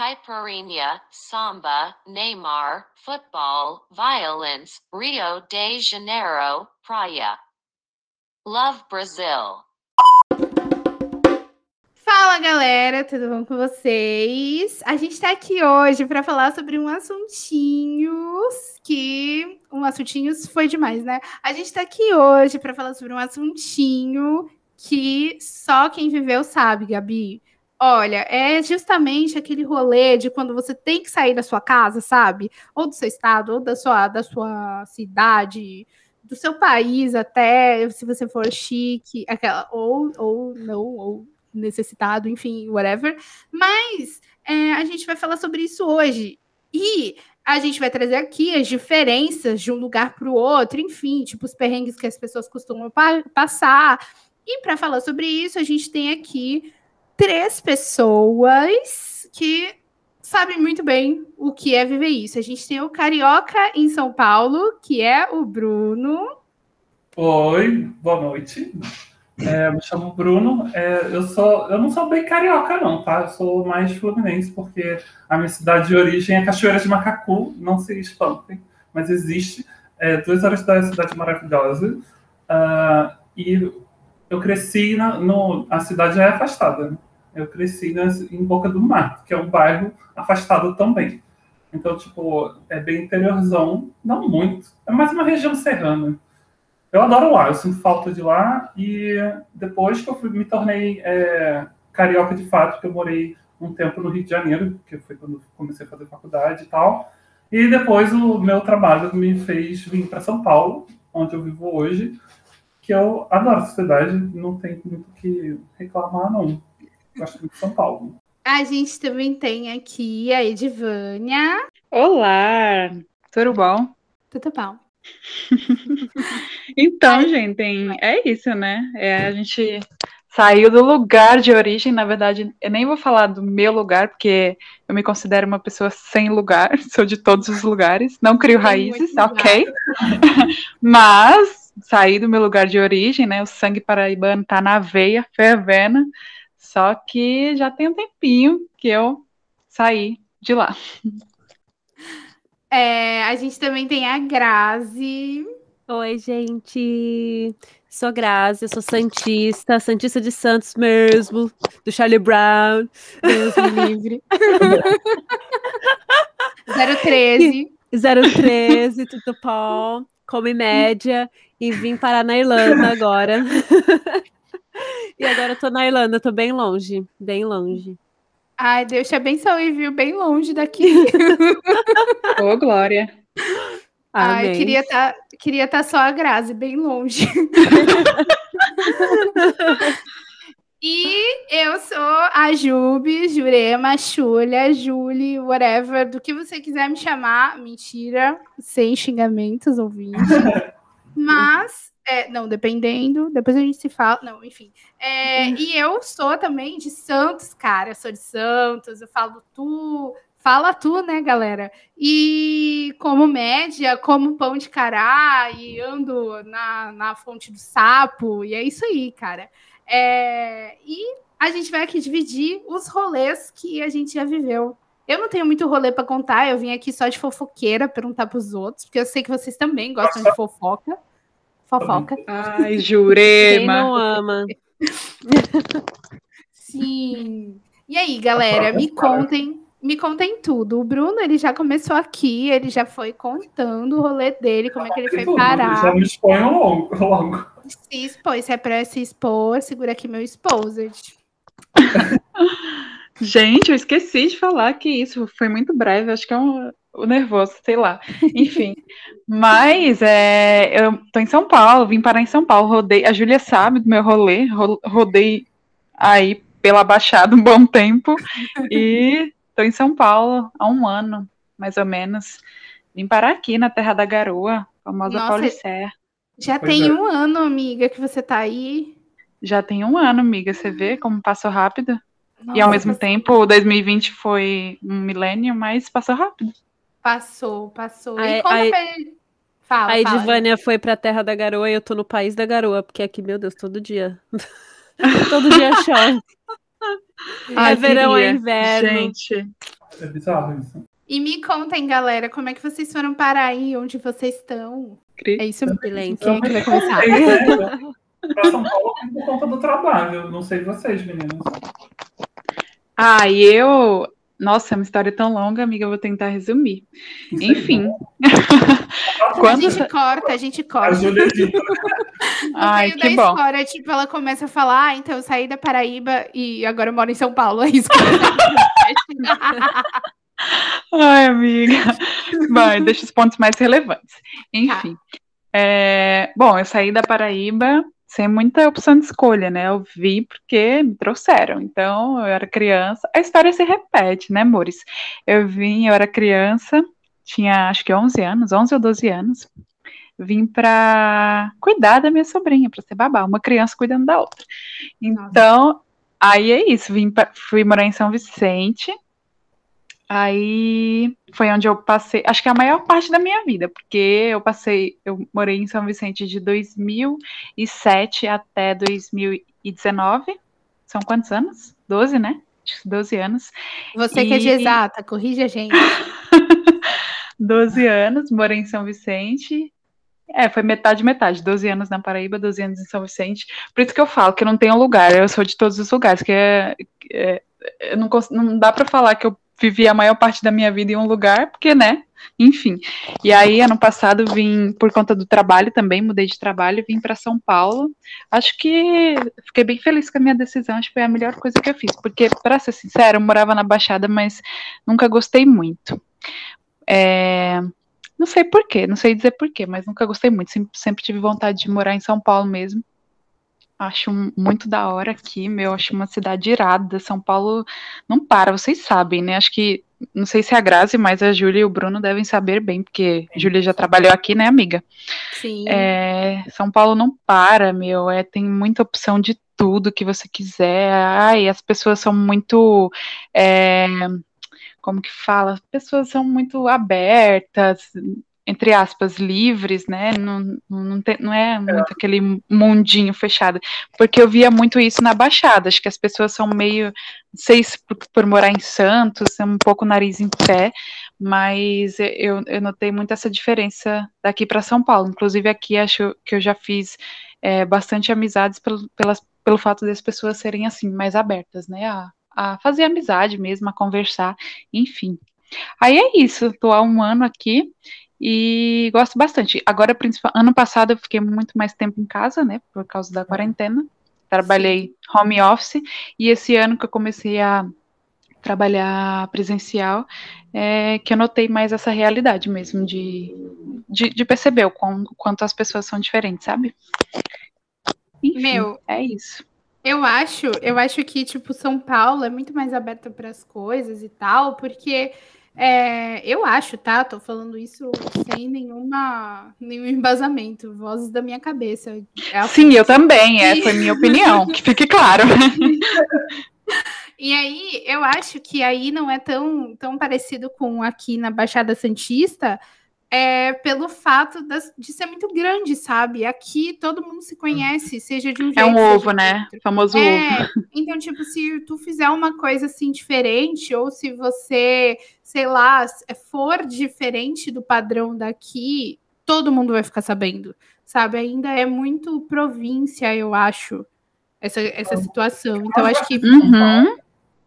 caipirinha, samba, Neymar, football, violence, Rio de Janeiro, praia. Love Brazil. Fala galera, tudo bom com vocês? A gente tá aqui hoje para falar sobre um assuntinhos que um assuntinhos foi demais, né? A gente tá aqui hoje para falar sobre um assuntinho que só quem viveu sabe, Gabi. Olha, é justamente aquele rolê de quando você tem que sair da sua casa, sabe? Ou do seu estado, ou da sua, da sua cidade, do seu país até, se você for chique, aquela, ou, ou não, ou necessitado, enfim, whatever. Mas é, a gente vai falar sobre isso hoje. E a gente vai trazer aqui as diferenças de um lugar para o outro, enfim, tipo os perrengues que as pessoas costumam pa passar. E para falar sobre isso, a gente tem aqui três pessoas que sabem muito bem o que é viver isso. A gente tem o Carioca em São Paulo, que é o Bruno. Oi, boa noite. É, me chamo Bruno. É, eu, sou, eu não sou bem carioca, não, tá? Eu sou mais fluminense, porque a minha cidade de origem é Cachoeira de Macacu, não se espantem, mas existe. É, duas horas da cidade maravilhosa. Uh, e eu cresci na no, a cidade é afastada. Né? Eu cresci em Boca do Mar, que é um bairro afastado também. Então, tipo, é bem interiorzão, não muito. É mais uma região serrana. Eu adoro lá, eu sinto falta de lá. E depois que eu fui, me tornei é, carioca de fato, que eu morei um tempo no Rio de Janeiro, que foi quando comecei a fazer faculdade e tal. E depois o meu trabalho me fez vir para São Paulo, onde eu vivo hoje, que eu adoro a cidade, não tem muito o que reclamar, não. Gosto muito de São Paulo. A gente também tem aqui a Edivânia. Olá, tudo bom? Tudo bom. então, gente, é isso, né? É, a gente saiu do lugar de origem, na verdade, eu nem vou falar do meu lugar, porque eu me considero uma pessoa sem lugar, sou de todos os lugares, não crio raízes, ok? Mas saí do meu lugar de origem, né? O sangue paraibano tá na veia, fervendo, só que já tem um tempinho que eu saí de lá. É, a gente também tem a Grazi. Oi, gente. Sou Grazi, sou Santista, Santista de Santos mesmo, do Charlie Brown. Deus me livre. 013. 013, tudo bom. Come média e vim parar na Irlanda agora. e agora eu tô na Irlanda, tô bem longe, bem longe. Ai, Deus te abençoe, viu? Bem longe daqui. Ô, oh, Glória. Ai, queria estar tá, queria tá só a Grazi, bem longe. e eu sou a Jubi, Jurema, Chulha, Julie, whatever, do que você quiser me chamar. Mentira, sem xingamentos, ouvinte. Mas é, não, dependendo, depois a gente se fala. Não, enfim. É, uhum. E eu sou também de Santos, cara. Eu sou de Santos, eu falo tu, fala tu, né, galera? E como média, como pão de cará e ando na, na fonte do sapo, e é isso aí, cara. É, e a gente vai aqui dividir os rolês que a gente já viveu. Eu não tenho muito rolê para contar, eu vim aqui só de fofoqueira perguntar para os outros, porque eu sei que vocês também gostam de fofoca. Fofoca. Ai, Jurema. Quem não ama? Sim. E aí, galera, me contem, me contem tudo. O Bruno, ele já começou aqui, ele já foi contando o rolê dele, como é que ele foi parar. Já me expõe logo, logo. Se expõe, se é pra se expor, segura aqui meu exposed. Gente, eu esqueci de falar que isso foi muito breve, acho que é um, o nervoso, sei lá. Enfim. Mas é, eu tô em São Paulo, vim parar em São Paulo, rodei. A Júlia sabe do meu rolê, rodei aí pela Baixada um bom tempo. E tô em São Paulo há um ano, mais ou menos. Vim parar aqui na Terra da Garoa, famosa Nossa, Paulicéia. Já pois tem é. um ano, amiga, que você tá aí. Já tem um ano, amiga. Você vê como passou rápido? Nossa, e ao mesmo tempo, 2020 foi um milênio, mas passou rápido. Passou, passou. A, e como a, Fala, a Edivânia foi pra Terra da Garoa e eu tô no País da Garoa, porque aqui, meu Deus, todo dia. todo dia chove. Ai, é verão, é inverno. Gente, É bizarro isso. E me contem, galera, como é que vocês foram parar aí, onde vocês estão? É isso mesmo. Silêncio. Quem é que vai começar? Eu né? Pra São Paulo por conta do trabalho. Não sei vocês, meninos. Ah, e eu. Nossa, é uma história tão longa, amiga, eu vou tentar resumir. Isso é Enfim. bom. A Quando. gente corta, a gente corta. Ai, meio que da bom. história, tipo, ela começa a falar, ah, então eu saí da Paraíba e agora eu moro em São Paulo. É isso que ela Ai, amiga. Vai, deixa os pontos mais relevantes. Enfim. É, bom, eu saí da Paraíba sem muita opção de escolha, né? Eu vi porque me trouxeram. Então, eu era criança. A história se repete, né, amores? Eu vim, eu era criança, tinha acho que 11 anos, 11 ou 12 anos. Vim para cuidar da minha sobrinha, para ser babá, uma criança cuidando da outra. Então, aí é isso. Vim pra- fui morar em São Vicente. Aí foi onde eu passei, acho que a maior parte da minha vida, porque eu passei, eu morei em São Vicente de 2007 até 2019. São quantos anos? 12, né? Acho que 12 anos. Você que é de E- exata, corrige a gente. 12 anos, morei em São Vicente. É, foi metade, metade. 12 anos na Paraíba, 12 anos em São Vicente. Por isso que eu falo que eu não tenho lugar, eu sou de todos os lugares, que é, é- eu não, não dá pra falar que eu vivi a maior parte da minha vida em um lugar, porque, né? Enfim. E aí, ano passado, vim por conta do trabalho também, mudei de trabalho, vim para São Paulo. Acho que fiquei bem feliz com a minha decisão, acho que foi a melhor coisa que eu fiz, porque, para ser sincera, eu morava na Baixada, mas nunca gostei muito. É, não sei porquê, não sei dizer porquê, mas nunca gostei muito. Sempre, sempre tive vontade de morar em São Paulo mesmo. Acho muito da hora aqui, meu. Acho uma cidade irada. São Paulo não para, vocês sabem, né? Acho que, não sei se é a Grazi, mas a Júlia e o Bruno devem saber bem, porque a Júlia já trabalhou aqui, né, amiga? Sim. É, São Paulo não para, meu. É, tem muita opção de tudo que você quiser. Ai, as pessoas são muito. é, como que fala? As pessoas são muito abertas, entre aspas, livres, né? Não, não, tem- não é muito aquele mundinho fechado. Porque eu via muito isso na Baixada. Acho que as pessoas são meio. Não sei se por, por morar em Santos, é um pouco nariz em pé, mas eu, eu notei muito essa diferença daqui para São Paulo. Inclusive, aqui acho que eu já fiz é, bastante amizades pelo, pelas, pelo fato das pessoas serem assim, mais abertas, né? A, a fazer amizade mesmo, a conversar, enfim. Aí é isso, tô há um ano aqui e gosto bastante. Agora, ano passado eu fiquei muito mais tempo em casa, né? Por causa da quarentena. Trabalhei home office e esse ano que eu comecei a trabalhar presencial, é, que eu notei mais essa realidade mesmo de, de, de perceber o quão- quanto as pessoas são diferentes, sabe? Enfim, Meu, é isso. Eu acho, eu acho que, tipo, São Paulo é muito mais aberta para as coisas e tal, porque é, eu acho, tá? Tô falando isso sem nenhuma, nenhum embasamento, vozes da minha cabeça. É a Sim, eu também, essa foi minha opinião, que fique claro. E aí, eu acho que aí não é tão, tão parecido com aqui na Baixada Santista, é pelo fato das- de ser muito grande, sabe? Aqui todo mundo se conhece, seja de um jeito. É um seja ovo, de né? outro. O famoso ovo. É, então, tipo, se tu fizer uma coisa assim diferente, ou se você, sei lá, for diferente do padrão daqui, todo mundo vai ficar sabendo, sabe? Ainda é muito província, eu acho, essa, essa situação. Então, acho que. Uhum.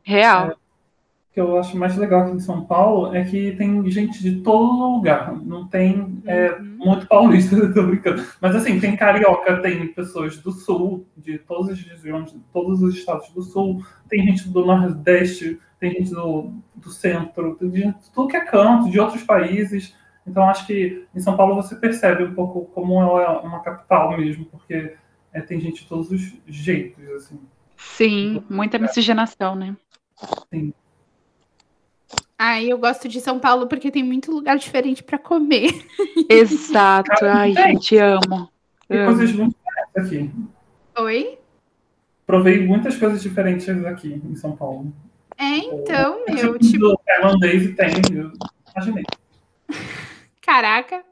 Real. Que eu acho mais legal aqui em São Paulo é que tem gente de todo lugar. Não tem é, Uhum. muito paulista, tô brincando. Mas assim, tem carioca, tem pessoas do sul, de todas as regiões, de todos os estados do sul, tem gente do Nordeste, tem gente do, do centro, tem gente de tudo que é canto, de outros países. Então acho que em São Paulo você percebe um pouco como ela é uma capital mesmo, porque é, tem gente de todos os jeitos, assim. Sim, muita miscigenação, né? Ah, eu gosto de São Paulo porque tem muito lugar diferente para comer. Exato. Ai, gente, amo. Tem amo. coisas muito diferentes aqui. Oi? Provei muitas coisas diferentes aqui em São Paulo. É, então, É meu, tipo, tipo, tailandês e tem, eu imaginei. caraca.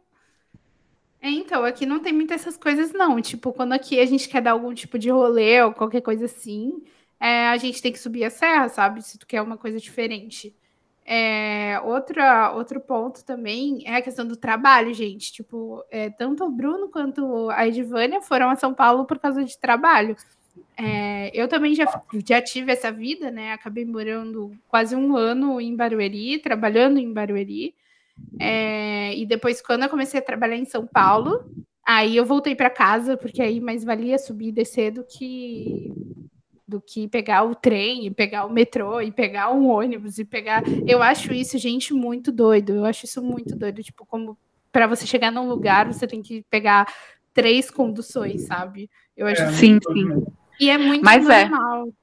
É, então, aqui não tem muitas essas coisas, não. Tipo, quando aqui a gente quer dar algum tipo de rolê ou qualquer coisa assim, é, a gente tem que subir a serra, sabe? Se tu quer uma coisa diferente. É, outra, outro ponto também é a questão do trabalho, gente. Tipo, é, tanto o Bruno quanto a Edvânia foram a São Paulo por causa de trabalho. É, eu também já, já tive essa vida, né? Acabei morando quase um ano em Barueri, trabalhando em Barueri. É, e depois, quando eu comecei a trabalhar em São Paulo, aí eu voltei para casa, porque aí mais valia subir e descer do que do que pegar o trem, e pegar o metrô, e pegar um ônibus, e pegar. Eu acho isso, gente, muito doido. Eu acho isso muito doido. Tipo, como para você chegar num lugar, você tem que pegar três conduções, sabe? Eu acho é, sim, sim. E é muito Mas é. normal. É.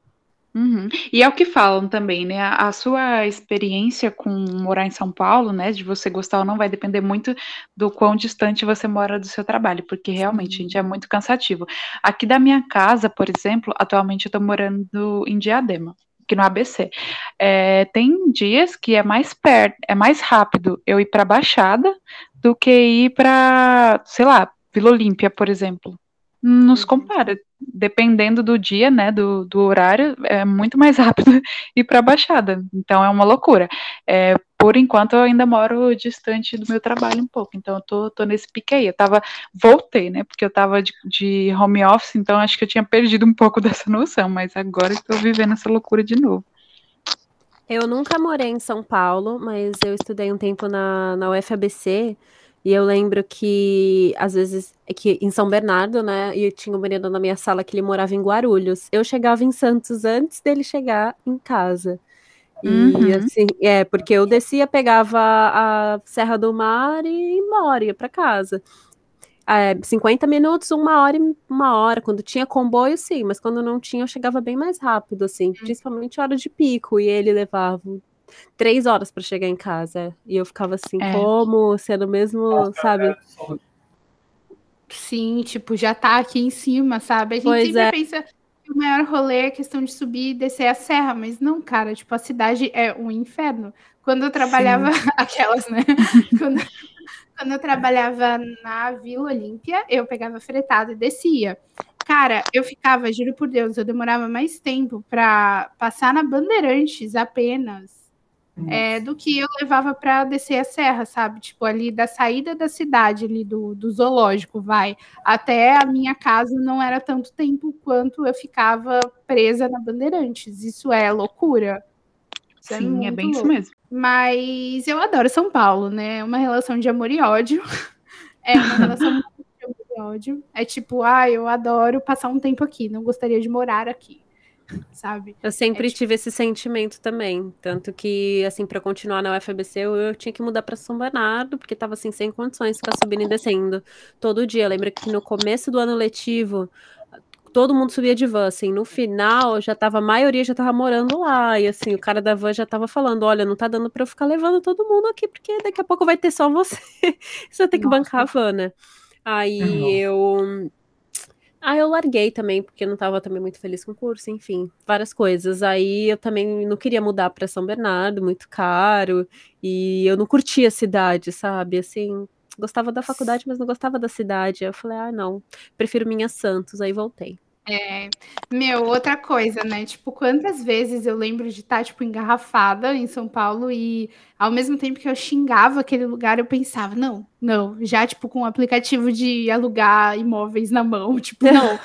Uhum. E é o que falam também, né? A sua experiência com morar em São Paulo, né? De você gostar ou não, vai depender muito do quão distante você mora do seu trabalho, porque realmente, gente, é muito cansativo. Aqui da minha casa, por exemplo, atualmente eu tô morando em Diadema aqui no ABC. É, tem dias que é mais perto, é mais rápido eu ir para Baixada do que ir para, sei lá, Vila Olímpia, por exemplo nos uhum. compara. Dependendo do dia, né, do, do horário, é muito mais rápido ir para a Baixada. Então é uma loucura. É, por enquanto eu ainda moro distante do meu trabalho um pouco, então eu tô, tô nesse pique aí. Eu tava, voltei, né, porque eu tava de, de home office, então acho que eu tinha perdido um pouco dessa noção, mas agora estou vivendo essa loucura de novo. Eu nunca morei em São Paulo, mas eu estudei um tempo na, na UFABC, e eu lembro que, às vezes, é que em São Bernardo, né? E tinha um menino na minha sala que ele morava em Guarulhos. Eu chegava em Santos antes dele chegar em casa. E uhum. assim, é, porque eu descia, pegava a Serra do Mar e ia embora, ia para casa. É, 50 minutos, uma hora e uma hora. Quando tinha comboio, sim, mas quando não tinha, eu chegava bem mais rápido, assim, uhum. principalmente hora de pico, e ele levava três horas para chegar em casa. E eu ficava assim, é. como? Sendo mesmo, sabe? É Sim, tipo, já tá aqui em cima, sabe? A gente pois sempre é. pensa que o maior rolê é questão de subir e descer a serra, mas não, cara, tipo, a cidade é um inferno. Quando eu trabalhava, Sim. aquelas, né? quando, quando eu trabalhava na Vila Olímpia, eu pegava fretado e descia. Cara, eu ficava, juro por Deus, eu demorava mais tempo para passar na Bandeirantes apenas é, do que eu levava para descer a serra, sabe? Tipo, ali da saída da cidade, ali do, do zoológico, vai, até a minha casa não era tanto tempo quanto eu ficava presa na Bandeirantes. Isso é loucura. Isso é Sim, é, é bem louco. isso mesmo. Mas eu adoro São Paulo, né? É uma relação de amor e ódio. É uma relação de amor e ódio. É tipo, ah, eu adoro passar um tempo aqui, não gostaria de morar aqui sabe? Eu sempre é, tipo... tive esse sentimento também, tanto que assim para continuar na UFABC eu, eu tinha que mudar para São Bernardo porque estava assim sem condições de ficar subindo e descendo todo dia. Eu lembro que no começo do ano letivo todo mundo subia de van, assim, no final já tava, a maioria já tava morando lá, e assim, o cara da van já tava falando, olha, não tá dando pra eu ficar levando todo mundo aqui, porque daqui a pouco vai ter só você, você vai ter que Nossa. bancar a van, né? Aí Nossa. eu ah, eu larguei também, porque eu não estava também muito feliz com o curso, enfim, várias coisas. Aí eu também não queria mudar para São Bernardo, muito caro, e eu não curtia a cidade, sabe? Assim, gostava da faculdade, mas não gostava da cidade. Eu falei, ah, não, prefiro minha Santos, aí voltei. É, meu, outra coisa, né? Tipo, quantas vezes eu lembro de estar, tipo, engarrafada em São Paulo e ao mesmo tempo que eu xingava aquele lugar, eu pensava, não, não, já, tipo, com o um aplicativo de alugar imóveis na mão, tipo, não,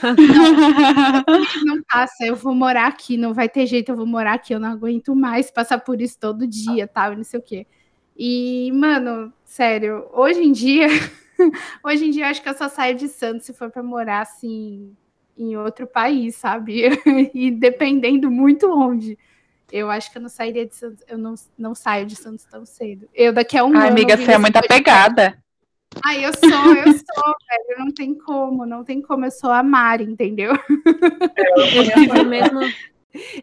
não, não passa, eu vou morar aqui, não vai ter jeito, eu vou morar aqui, eu não aguento mais passar por isso todo dia, tal, não sei o quê. E, mano, sério, hoje em dia, hoje em dia acho que eu só saio de Santos se for para morar, assim, em outro país, sabe? e dependendo muito onde. Eu acho que eu não sairia de Santos, eu não, não saio de Santos tão cedo. Eu daqui a um Ai, ano. Amiga, você é muito apegada. Ai, eu sou, eu sou, velho. Não tem como, não tem como. Eu sou a Mari, entendeu? Eu tenho, o mesmo,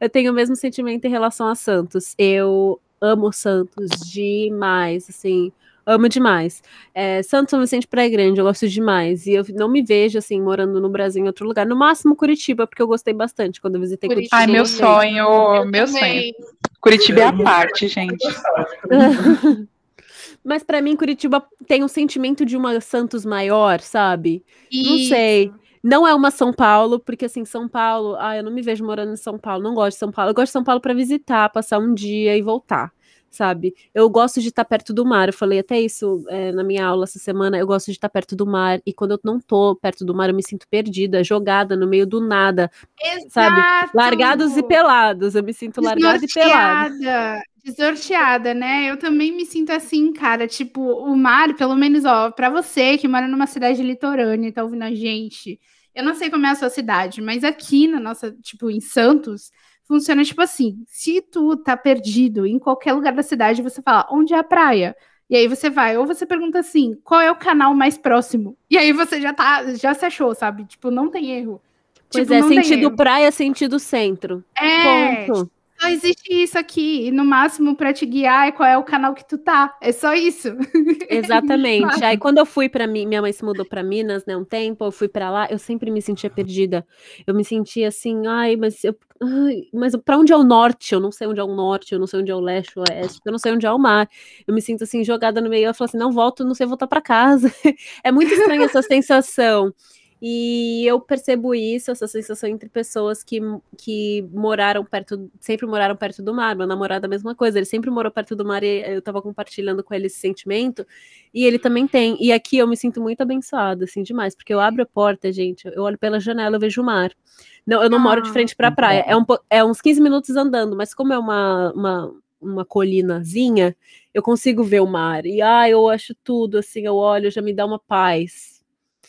eu tenho o mesmo sentimento em relação a Santos. Eu amo Santos demais, assim amo demais. É, Santo São Vicente Praia Grande, eu gosto demais. E eu não me vejo, assim, morando no Brasil em outro lugar. No máximo Curitiba, porque eu gostei bastante quando eu visitei Curitiba. Ai, meu sonho, eu meu também. sonho. Curitiba é a parte, gente. Mas para mim, Curitiba tem um sentimento de uma Santos maior, sabe? Não sei. Não é uma São Paulo, porque assim, São Paulo, ah, eu não me vejo morando em São Paulo, não gosto de São Paulo. Eu gosto de São Paulo para visitar, passar um dia e voltar sabe? Eu gosto de estar perto do mar. Eu falei até isso é, na minha aula essa semana. Eu gosto de estar perto do mar. E quando eu não tô perto do mar, eu me sinto perdida, jogada no meio do nada. Exato. Sabe? Largados e pelados. Eu me sinto largada e pelada. Desnorteada, né? Eu também me sinto assim, cara. Tipo, o mar, pelo menos, ó, pra você que mora numa cidade litorânea e tá ouvindo a gente. Eu não sei como é a sua cidade, mas aqui na nossa, tipo, em Santos, funciona tipo assim: se tu tá perdido em qualquer lugar da cidade, você fala, onde é a praia? E aí você vai, ou você pergunta assim, qual é o canal mais próximo? E aí você já tá, já se achou, sabe? Tipo, não tem erro. Pois Tipo, é, sentido praia, sentido centro. É, Ponto. Só existe isso aqui. E no máximo pra te guiar é qual é o canal que tu tá. É só isso. Exatamente. Aí quando eu fui para mim, minha mãe se mudou para Minas, né, um tempo, eu fui para lá, eu sempre me sentia perdida. Eu me sentia assim, ai, mas eu, ai, mas para onde é o norte? Eu não sei onde é o norte, eu não sei onde é o leste, o oeste, eu não sei onde é o mar. Eu me sinto assim jogada no meio, eu falo assim, não volto, não sei voltar para casa. É muito estranha essa sensação. E eu percebo isso, essa sensação entre pessoas que, que moraram perto, sempre moraram perto do mar. Meu namorado, a mesma coisa, ele sempre morou perto do mar e eu tava compartilhando com ele esse sentimento. E ele também tem. E aqui eu me sinto muito abençoada, assim, demais, porque eu abro a porta, gente, eu olho pela janela, eu vejo o mar. Não, eu não moro de Ah, frente pra praia, é, um, é uns 15 minutos andando, mas como é uma, uma, uma colinazinha, eu consigo ver o mar. E, ah, eu acho tudo, assim, eu olho, já me dá uma paz.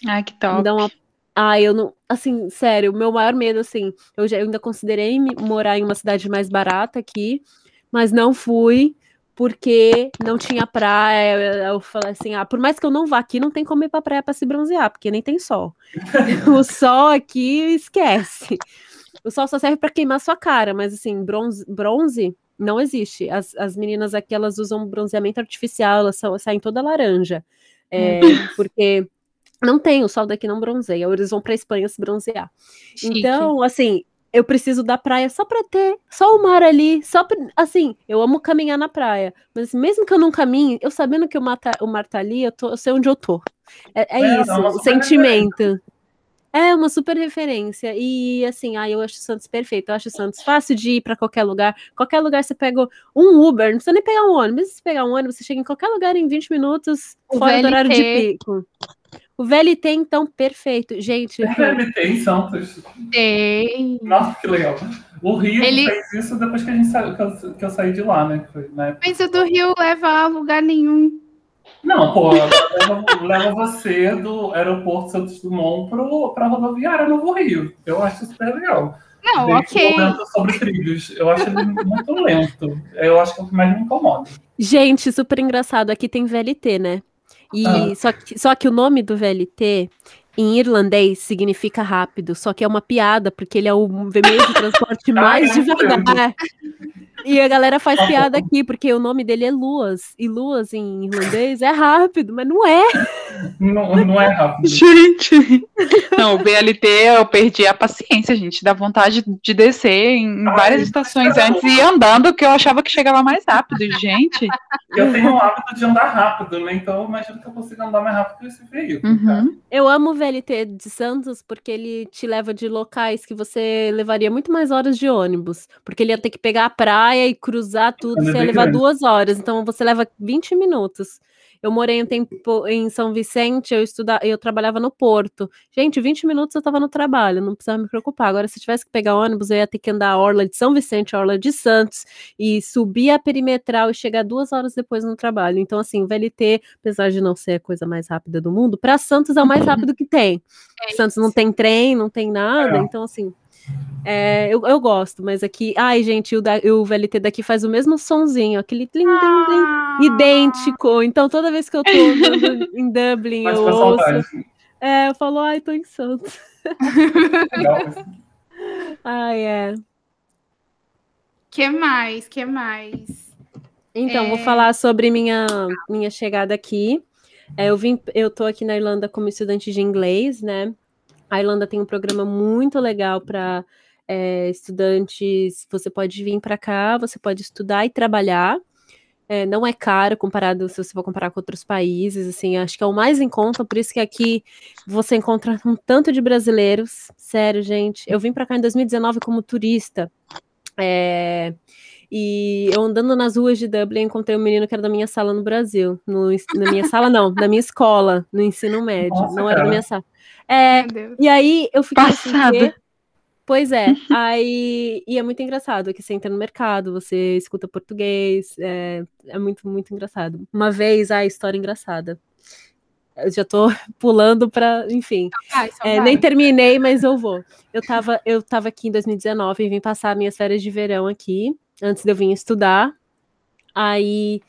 Ai, que Me top. dá uma. Ai, eu não. Assim, sério, o meu maior medo, assim, eu, já, eu ainda considerei morar em uma cidade mais barata aqui, mas não fui porque não tinha praia. Eu, falei assim: ah, por mais que eu não vá aqui, não tem como ir pra praia pra se bronzear, porque nem tem sol. o sol aqui esquece. O sol só serve pra queimar sua cara, mas assim, bronze, bronze não existe. As, as meninas aqui, elas usam bronzeamento artificial, elas são- saem toda laranja. É, porque não tem, o sol daqui não bronzeia, eles vão pra Espanha se bronzear. Chique. Então, assim, eu preciso da praia só pra ter, só o mar ali, só pra, assim, eu amo caminhar na praia, mas mesmo que eu não caminhe, eu sabendo que o mar tá, o mar tá ali, eu, tô, eu sei onde eu tô. É, é É, isso, o sentimento. É uma super referência. E assim, ai, eu acho o Santos perfeito. Eu acho o Santos fácil de ir pra qualquer lugar. Qualquer lugar você pega um Uber, não precisa nem pegar um ônibus. Se você pegar um ônibus, você chega em qualquer lugar em 20 minutos, O fora do horário de VLT. pico. O VLT, então, perfeito. Gente, Tem VLT em Santos. Tem. Nossa, que legal. O Rio Ele- fez isso depois que, a gente sa... que, eu, que eu saí de lá, né? Foi na época. Mas o do Rio leva a lugar nenhum. Não, pô, leva, leva você do aeroporto Santos Dumont pro, pra rodoviária Novo Rio. Eu acho super legal. Não, Tem ok. sobre trilhos. Eu acho ele muito lento. Eu acho que é o que mais me incomoda. Gente, super engraçado. Aqui tem VLT, né? E Ah. só, que, só que o nome do VLT em irlandês significa rápido, só que é uma piada, porque ele é o meio de transporte mais Ah, eu não devagar. E a galera faz Tá piada bom. aqui, porque o nome dele é Luas. E Luas em irlandês é rápido, mas não é. Não, não é rápido. Gente! Não, o BLT eu perdi a paciência, gente. Dá vontade de descer em Ai, várias estações cada antes e ir andando, que eu achava que chegava mais rápido. Gente. Eu tenho o hábito de andar rápido, né? Então eu imagino que eu consigo andar mais rápido que esse veículo. Uhum. Eu amo VLT de Santos porque ele te leva de locais que você levaria muito mais horas de ônibus. Porque ele ia ter que pegar a praia e cruzar tudo, é você ia bem levar duas horas. Então você leva 20 minutos. Eu morei um tempo em São Vicente, eu estudava, eu trabalhava no Porto. Gente, 20 minutos eu estava no trabalho, não precisava me preocupar. Agora, se tivesse que pegar ônibus, eu ia ter que andar a orla de São Vicente, a orla de Santos, e subir a perimetral e chegar duas horas depois no trabalho. Então, assim, o VLT, apesar de não ser a coisa mais rápida do mundo, para Santos é o mais rápido que tem. Santos não tem trem, não tem nada, É. então assim. É, eu, eu gosto, mas aqui. Ai, gente, o, da- o VLT daqui faz o mesmo sonzinho, aquele tlim, tlim, tlim, Ah, idêntico. Então, toda vez que eu tô em Dublin, Mas eu ouço. saudade. É, eu falo, ai, tô em Santos. Ai, é. Que mais? Que mais? Então, vou É. falar sobre minha, minha chegada aqui. É, eu vim, eu tô aqui na Irlanda como estudante de inglês, né? A Irlanda tem um programa muito legal para estudantes. Você pode vir para cá, você pode estudar e trabalhar. É, não é caro comparado se você for comparar com outros países, assim, acho que é o mais em conta, por isso que aqui você encontra um tanto de brasileiros. Sério, gente. Eu vim para cá em 2019 como turista. É, E eu andando nas ruas de Dublin, encontrei um menino que era da minha sala no Brasil. No, na minha sala, não, na minha escola, no ensino médio. Nossa, não era da cara. minha sala. É, e aí eu fiquei assim, Passada. "Quê?" Pois é, aí e é muito engraçado que você entra no mercado, você escuta português, é, é muito, muito engraçado. Uma vez, a história engraçada. Eu já tô pulando pra, enfim. Só É, nem terminei, mas eu vou. Eu tava, eu tava aqui em 2019 e vim passar minhas férias de verão aqui, antes de eu vir estudar. Aí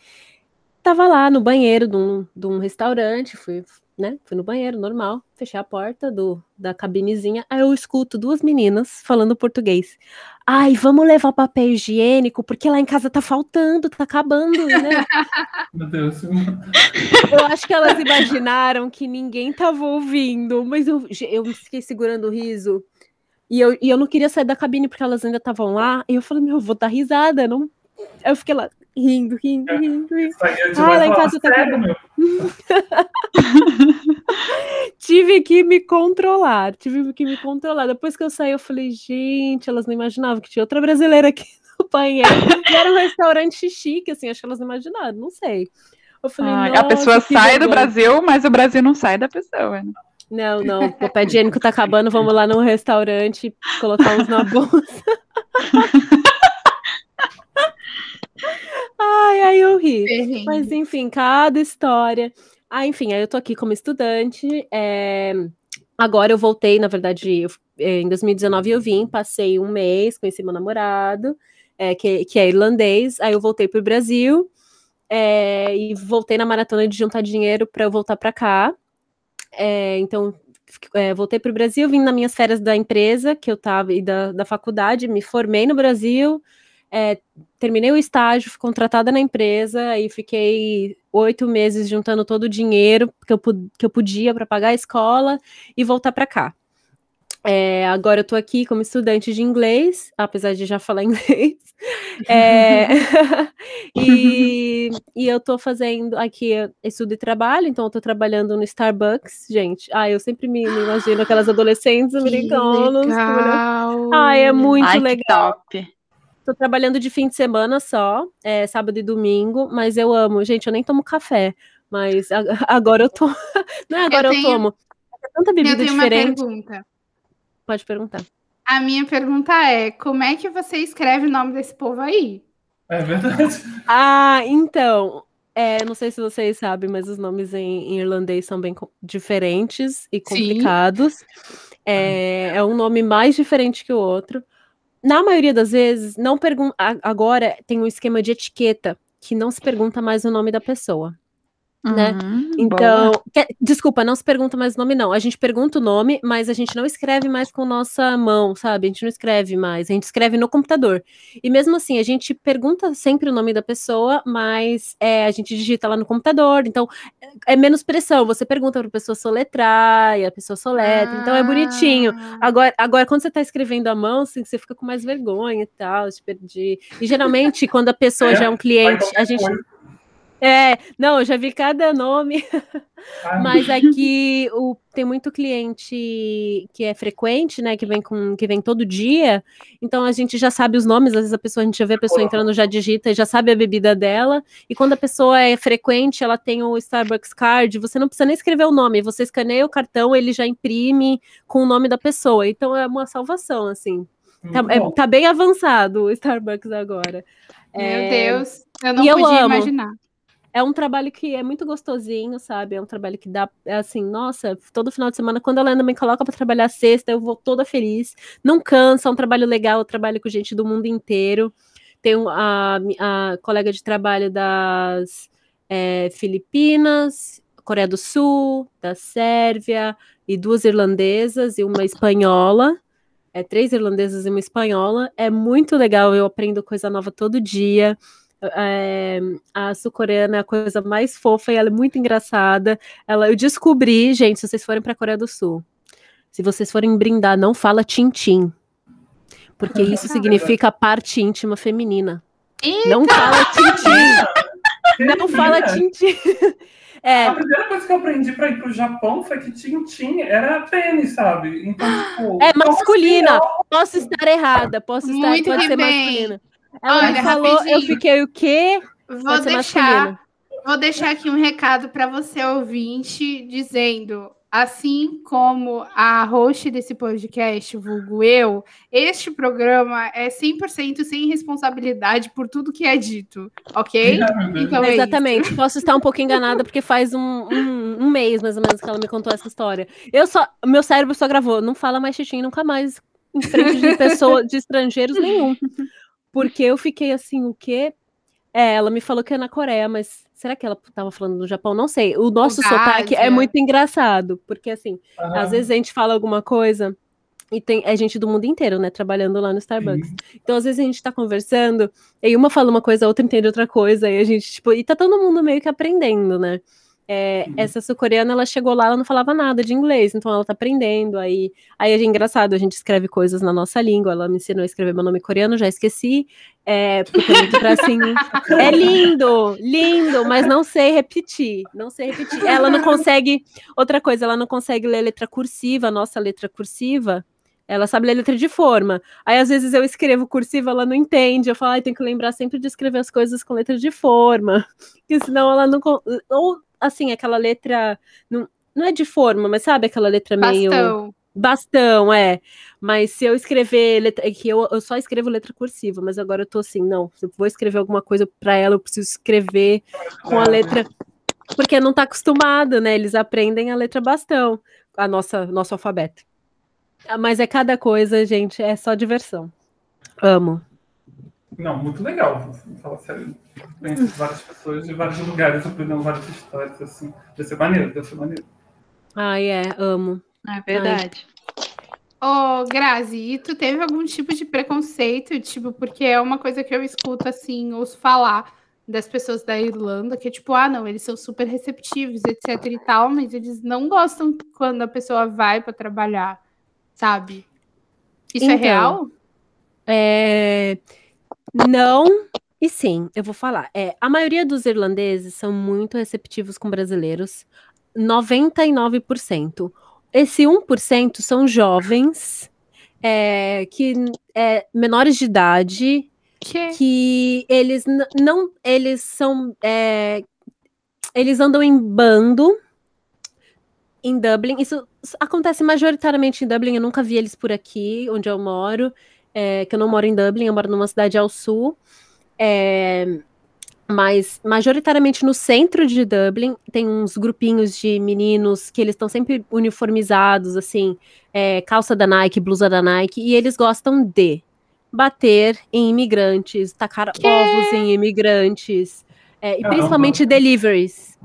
tava lá no banheiro de um, de um restaurante, fui, né? Fui no banheiro, normal, fechei a porta do, da cabinezinha. Aí eu escuto duas meninas falando português. Ai, vamos levar papel higiênico, porque lá em casa tá faltando, tá acabando, né? Meu Deus. Eu acho que elas imaginaram que ninguém tava ouvindo, mas eu, eu fiquei segurando o riso. E eu, e eu não queria sair da cabine porque elas ainda estavam lá. E eu falei, meu, eu vou dar risada. Não... Aí eu fiquei lá, rindo, rindo, rindo, rindo. De Ah, lá em casa tá sério, meu? Tive que me controlar, tive que me controlar. Depois que eu saí, eu falei, gente, elas não imaginavam que tinha outra brasileira aqui no banheiro. E era um restaurante chique, assim, acho que elas não imaginaram, não sei. Eu falei, Ai, a "Nossa, pessoa sai do vergonha." Brasil, mas o Brasil não sai da pessoa. Né? Não, não, o papel higiênico tá acabando, vamos lá no restaurante colocar uns na bolsa. Ai, aí eu ri. Mas enfim, cada história. Ah, enfim, aí eu tô aqui como estudante. é, Agora eu voltei, na verdade, eu- é, em 2019 eu vim, passei um mês, conheci meu namorado, é, que, que é irlandês. Aí eu voltei pro Brasil é, e voltei na maratona de juntar dinheiro para eu voltar para cá. É, então, é, voltei para o Brasil, vim nas minhas férias da empresa que eu estava e da, da faculdade, me formei no Brasil, é, terminei o estágio, fui contratada na empresa, aí fiquei oito meses juntando todo o dinheiro que eu, que eu podia para pagar a escola e voltar para cá. É, agora eu tô aqui como estudante de inglês, apesar de já falar inglês. É, e, e eu tô fazendo aqui eu estudo e trabalho, então eu tô trabalhando no Starbucks, gente. Ah, eu sempre me, me imagino aquelas adolescentes americanas. trabalhando- legal. Ai, é muito Ai, legal. top. Tô trabalhando de fim de semana só, é, sábado e domingo, mas eu amo. Gente, eu nem tomo café, mas a- agora eu tô. Não é agora eu, tenho- tomo. É tanta Eu bebida tenho uma diferente. pergunta. Pode perguntar. A minha pergunta é: como é que você escreve o nome desse povo aí? É verdade. Ah, então. É, não sei se vocês sabem, mas os nomes em, em irlandês são bem diferentes e complicados. É, é um nome mais diferente que o outro. Na maioria das vezes, não pergunta. Agora tem um esquema de etiqueta que não se pergunta mais o nome da pessoa. Né? Hum, Então, que- desculpa, não se pergunta mais o nome, não. A gente pergunta o nome, mas a gente não escreve mais com nossa mão, sabe? A gente não escreve mais, a gente escreve no computador. E mesmo assim, a gente pergunta sempre o nome da pessoa, mas é, a gente digita lá no computador. Então, é é menos pressão. Você pergunta para a pessoa soletrar e a pessoa soletra. Então, é bonitinho. Ah, Agora, agora, quando você tá escrevendo à mão, assim, você fica com mais vergonha e tal, de perder. E geralmente, quando a pessoa É, já é um cliente, a gente. É, não, eu já vi cada nome. Ah, Mas aqui o, tem muito cliente que é frequente, né? Que vem com que vem todo dia. Então a gente já sabe os nomes, às vezes a pessoa, a gente já vê a pessoa entrando, já digita e já sabe a bebida dela. E quando a pessoa é frequente, ela tem o Starbucks Card, você não precisa nem escrever o nome, você escaneia o cartão, ele já imprime com o nome da pessoa. Então é uma salvação, assim. Tá, é- bom. tá bem avançado o Starbucks agora. Meu É, Deus, eu não e eu podia amo. imaginar. É um trabalho que é muito gostosinho, sabe? É um trabalho que dá, é assim, nossa, todo final de semana, quando ela ainda me coloca para trabalhar sexta, eu vou toda feliz. Não cansa, é um trabalho legal, eu trabalho com gente do mundo inteiro. Tenho a, a colega de trabalho das é, Filipinas, Coreia do Sul, da Sérvia, e duas irlandesas e uma espanhola. É, três irlandesas e uma espanhola. É muito legal, eu aprendo coisa nova todo dia. É, a sul-coreana é a coisa mais fofa e ela é muito engraçada. Ela, eu descobri, gente, se vocês forem para a Coreia do Sul, se vocês forem brindar, não fala tintim. Porque isso significa parte íntima feminina. Não fala tintim. Não fala tintim. É, A primeira coisa que eu aprendi pra ir pro Japão foi que tintim era pênis, sabe? Então, tipo. É masculina. posso estar errada, posso estar, Muito pode ser bem. masculina. Ela Olha, falou, eu rapidinho. fiquei o quê? Vou deixar, masculino. vou deixar aqui um recado para você ouvinte, dizendo, assim como a host desse podcast, vulgo eu, este programa é 100% sem responsabilidade por tudo que é dito, ok? Então é isso. Exatamente. Posso estar um pouco enganada, porque faz um, um, um mês, mais ou menos, que ela me contou essa história. Eu só. Meu cérebro só gravou. Não fala mais Chitinho nunca mais em frente de pessoa, de estrangeiros nenhum. Porque eu fiquei assim, o quê? É, ela me falou que é na Coreia, mas será que ela estava falando no Japão? Não sei. O nosso sotaque é Ásia. muito engraçado, porque assim, às vezes a gente fala alguma coisa e tem é gente do mundo inteiro, né, trabalhando lá no Starbucks. Então, às vezes a gente tá conversando, e uma fala uma coisa, a outra entende outra coisa, e a gente, tipo, e tá todo mundo meio que aprendendo, né? É, Uhum. essa sul-coreana, ela chegou lá, ela não falava nada de inglês, então ela tá aprendendo, aí, aí é engraçado, a gente escreve coisas na nossa língua, ela me ensinou a escrever meu nome coreano, já esqueci, é, porque é assim, é lindo, lindo, mas não sei repetir, não sei repetir. Ela não consegue, outra coisa, ela não consegue ler letra cursiva, nossa letra cursiva, ela sabe ler letra de forma. Aí, às vezes, eu escrevo cursiva, ela não entende. Eu falo, ai, tem que lembrar sempre de escrever as coisas com letra de forma. Porque senão ela não. Ou, assim, aquela letra. Não, não é de forma, mas sabe aquela letra meio. Bastão. Bastão, é. Mas se eu escrever letra. É que eu, eu só escrevo letra cursiva, mas agora eu tô assim, não. Se eu vou escrever alguma coisa pra ela, eu preciso escrever com a letra. Porque não tá acostumada, né? Eles aprendem a letra bastão, a nossa, nosso alfabeto. Ah, Mas é cada coisa, gente, é só diversão. Amo. Não, muito legal. Vou falar sério. Conheço várias pessoas de vários lugares, aprendendo várias histórias, assim. Deve ser maneiro, deve ser maneiro. Ai, é, amo. É verdade. Ô, Grazi, e tu teve algum tipo de preconceito, tipo, porque é uma coisa que eu escuto assim, ouço falar das pessoas da Irlanda, que é tipo, ah, não, eles são super receptivos, etc e tal, mas eles não gostam quando a pessoa vai para trabalhar, sabe? Isso é Então, real? É, Não e sim, eu vou falar. É, a maioria dos irlandeses são muito receptivos com brasileiros, 99%. Esse 1% são jovens, é, que é, menores de idade, Que... que eles não eles são é, eles andam em bando em Dublin. Isso acontece majoritariamente em Dublin. Eu nunca vi eles por aqui onde eu moro é, que eu não moro em Dublin eu moro numa cidade ao sul é, mas majoritariamente no centro de Dublin tem uns grupinhos de meninos que eles estão sempre uniformizados assim é, calça da Nike blusa da Nike e eles gostam de bater em imigrantes, tacar ovos em imigrantes, é, e Caramba. principalmente deliveries.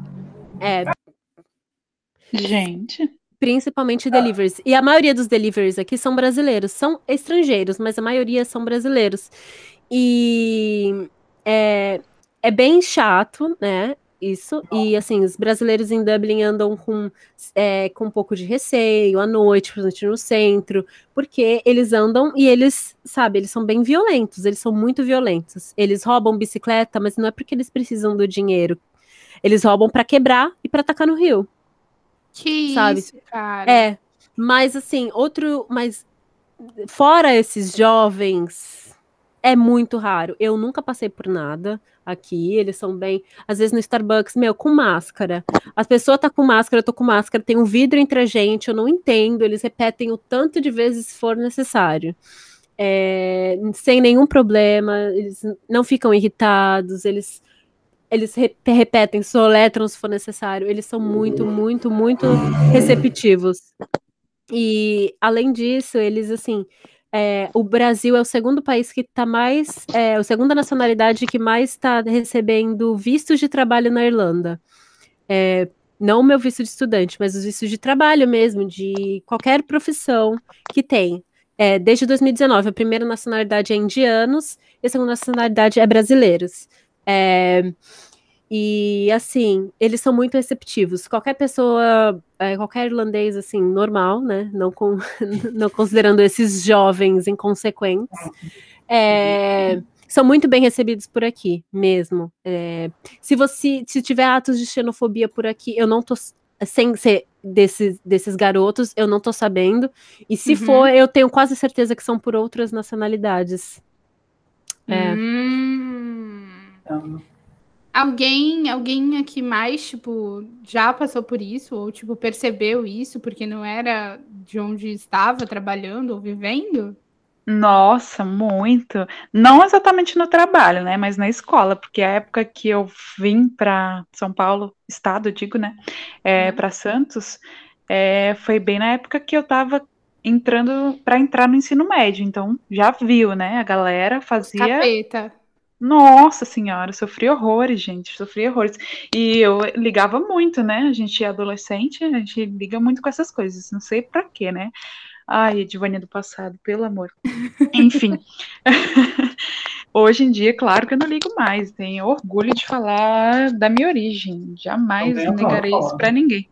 É, Gente. Principalmente deliveries. E a maioria dos deliveries aqui são brasileiros, são estrangeiros, mas a maioria são brasileiros. E é, é bem chato, né? Isso. E assim, os brasileiros em Dublin andam com, é, com um pouco de receio à noite, principalmente no centro, porque eles andam e eles, sabe, eles são bem violentos, eles são muito violentos. Eles roubam bicicleta, mas não é porque eles precisam do dinheiro. Eles roubam para quebrar e para atacar no rio. Que Sabe? isso, cara. É, mas assim, outro, mas fora esses jovens, é muito raro. Eu nunca passei por nada aqui, eles são bem, às vezes no Starbucks, meu, com máscara. A pessoa tá com máscara, eu tô com máscara, tem um vidro entre a gente, eu não entendo, eles repetem o tanto de vezes se for necessário. É, sem nenhum problema, eles não ficam irritados, eles eles re- repetem, soletram se for necessário. Eles são muito, muito, muito receptivos. E, além disso, eles, assim, é, o Brasil é o segundo país que está mais, é, a segunda nacionalidade que mais está recebendo vistos de trabalho na Irlanda. É, não o meu visto de estudante, mas os vistos de trabalho mesmo, de qualquer profissão que tem. É, desde 2019, a primeira nacionalidade é indianos e a segunda nacionalidade é brasileiros. É, e assim, eles são muito receptivos. Qualquer pessoa, é, qualquer irlandês assim, normal, né? Não, com, não considerando esses jovens inconsequentes, é, são muito bem recebidos por aqui, mesmo. É, se você se tiver atos de xenofobia por aqui, eu não tô sem ser desses, desses garotos, eu não tô sabendo. E se Uhum. for, eu tenho quase certeza que são por outras nacionalidades. É. Hum. Então, Alguém, alguém aqui mais, tipo, já passou por isso? Ou, tipo, percebeu isso porque não era de onde estava trabalhando ou vivendo? Nossa, muito. Não exatamente no trabalho, né? Mas na escola, porque a época que eu vim para São Paulo, estado, digo, né? É, Uhum. para Santos, é, foi bem na época que eu estava entrando para entrar no ensino médio. Então, já viu, né? A galera fazia. Capeta. Nossa senhora, sofri horrores, gente, sofri horrores. E eu ligava muito, né? A gente é adolescente, a gente liga muito com essas coisas, não sei pra quê, né? Ai, Edivânia do passado, pelo amor. Enfim. Hoje em dia, claro que eu não ligo mais, tenho orgulho de falar da minha origem, jamais negarei isso pra ninguém.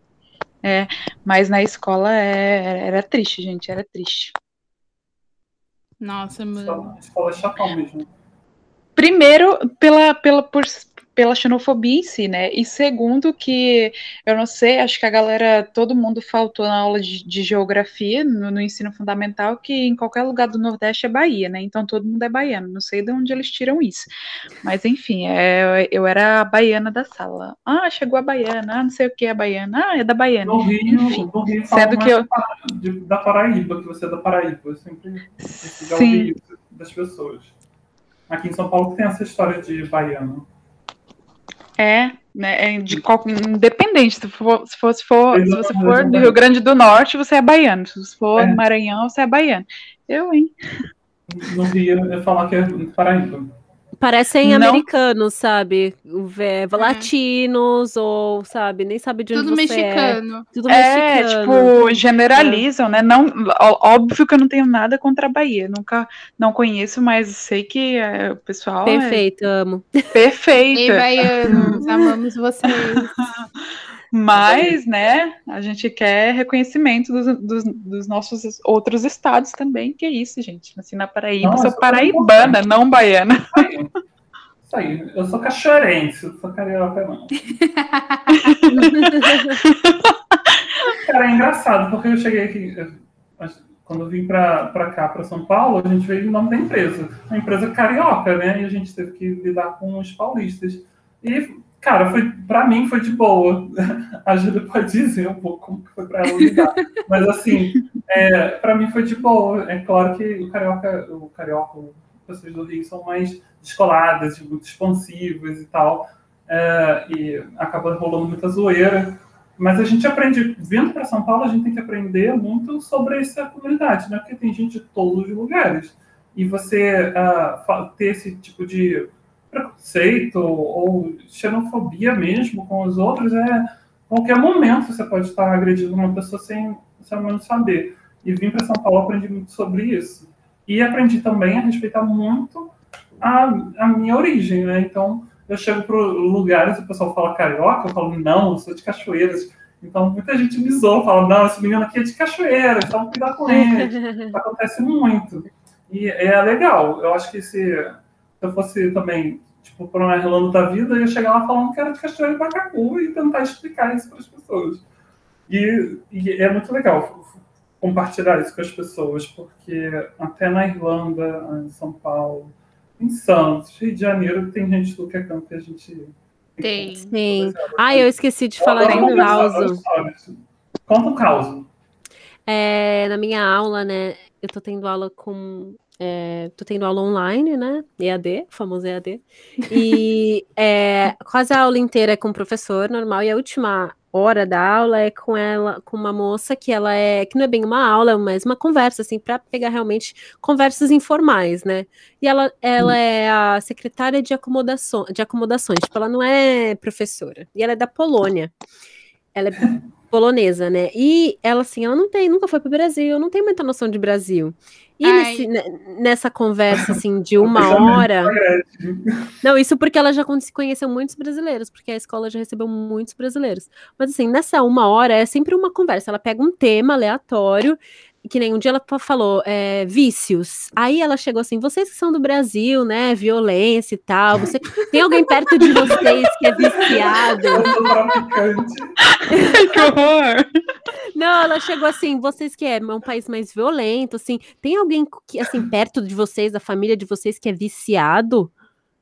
É, mas na escola é- era triste, gente, era triste. Nossa, mano. escola, escola é mesmo. Primeiro, pela, pela, por- pela xenofobia em si, né? E segundo, que eu não sei, acho que a galera, todo mundo faltou na aula de, de geografia, no, no ensino fundamental, que em qualquer lugar do Nordeste é Bahia, né? Então todo mundo é baiano. Não sei de onde eles tiram isso. Mas enfim, é, eu era a baiana da sala. Ah, chegou a baiana. Ah, não sei o que é a baiana. Ah, é da baiana. No Rio, Enfim, no Rio sendo que eu- da Paraíba, que você é da Paraíba. Eu sempre Sim. das pessoas. Aqui em São Paulo tem essa história de baiano. É, né, é de qual, independente, se, for, se, for, se, for, se você for do. Rio Grande do Norte, você é baiano. Se você for É. do Maranhão, você é baiano. Eu, hein? Rio é falar que é Paraíba. Parecem Não. americanos, sabe? Vé- Latinos, ou, sabe, nem sabe de onde Tudo você é. mexicano. Tudo É, mexicano. tipo, generalizam, né? Não, óbvio que eu não tenho nada contra a Bahia. Nunca não conheço, mas sei que é, o pessoal Perfeito, amo. é perfeito. Ei, baianos, amamos vocês. Mas, né, a gente quer reconhecimento dos, dos, dos nossos outros estados também, que é isso, gente. Nasci na Paraíba, Não, sou paraibana, não baiana. Isso aí. Eu sou cachoeirense, não sou carioca, não. Cara, é engraçado, porque eu cheguei aqui. Quando eu vim pra cá, pra São Paulo, a gente veio em nome da empresa. Uma empresa carioca, né? E a gente teve que lidar com os paulistas. E, cara, foi, pra mim foi de boa. A Júlia pode dizer um pouco como foi pra ela lidar. Mas, assim, é, pra mim foi de boa. É claro que o carioca, o carioca, as pessoas do Rio são mais descoladas, muito expansivas e tal. É, e acaba rolando muita zoeira. Mas a gente aprende, vindo para São Paulo, a gente tem que aprender muito sobre essa comunidade, né? Porque tem gente de todos os lugares. E você fa- ter esse tipo de preconceito ou xenofobia mesmo com os outros é qualquer momento você pode estar agredindo uma pessoa sem, sem menos saber. E vim para São Paulo aprendi muito sobre isso. E aprendi também a respeitar muito a, a minha origem, né? Então, eu chego para lugares e o pessoal fala carioca, eu falo, não, eu sou de Cachoeiras. Então, muita gente me zoa, fala, não, esse menino aqui é de Cachoeiras, então cuidar com ele. Acontece muito. E é legal. Eu acho que se, se eu fosse também, tipo, para uma Irlanda da vida, eu ia chegar lá falando que era de Cachoeira e Bacacu e tentar explicar isso para as pessoas. E, e é muito legal compartilhar isso com as pessoas, porque até na Irlanda, em São Paulo, em Santos, Rio de Janeiro, tem gente do que é campo que a gente. Tem. Sim. Ah, eu esqueci de falar de um adoro caos. histórias. Conta um caos. É, na minha aula, né? Eu tô tendo aula com. É, tô tendo aula online, né? EAD, o famoso EAD. E é, quase a aula inteira é com o professor normal, e a última hora da aula é com ela, com uma moça que ela é, que não é bem uma aula, mas uma conversa, assim, para pegar realmente conversas informais, né? E ela, ela é a secretária de, acomodação, de acomodações, tipo, ela não é professora, e ela é da Polônia. Ela é polonesa, né? E ela, assim, ela não tem, nunca foi pro Brasil, não tem muita noção de Brasil. E nesse- ne- nessa conversa, assim, de uma hora. Não, isso porque ela já con- conheceu muitos brasileiros, porque a escola já recebeu muitos brasileiros. Mas assim, nessa uma hora é sempre uma conversa. Ela pega um tema aleatório, que nem um dia ela fa- falou é, vícios. Aí ela chegou assim: vocês que são do Brasil, né? Violência e tal. Você tem alguém perto de vocês que é viciado? Eu sou traficante. que horror! Não, ela chegou assim, vocês que é um país mais violento, assim, tem alguém que, assim, perto de vocês, da família de vocês, que é viciado?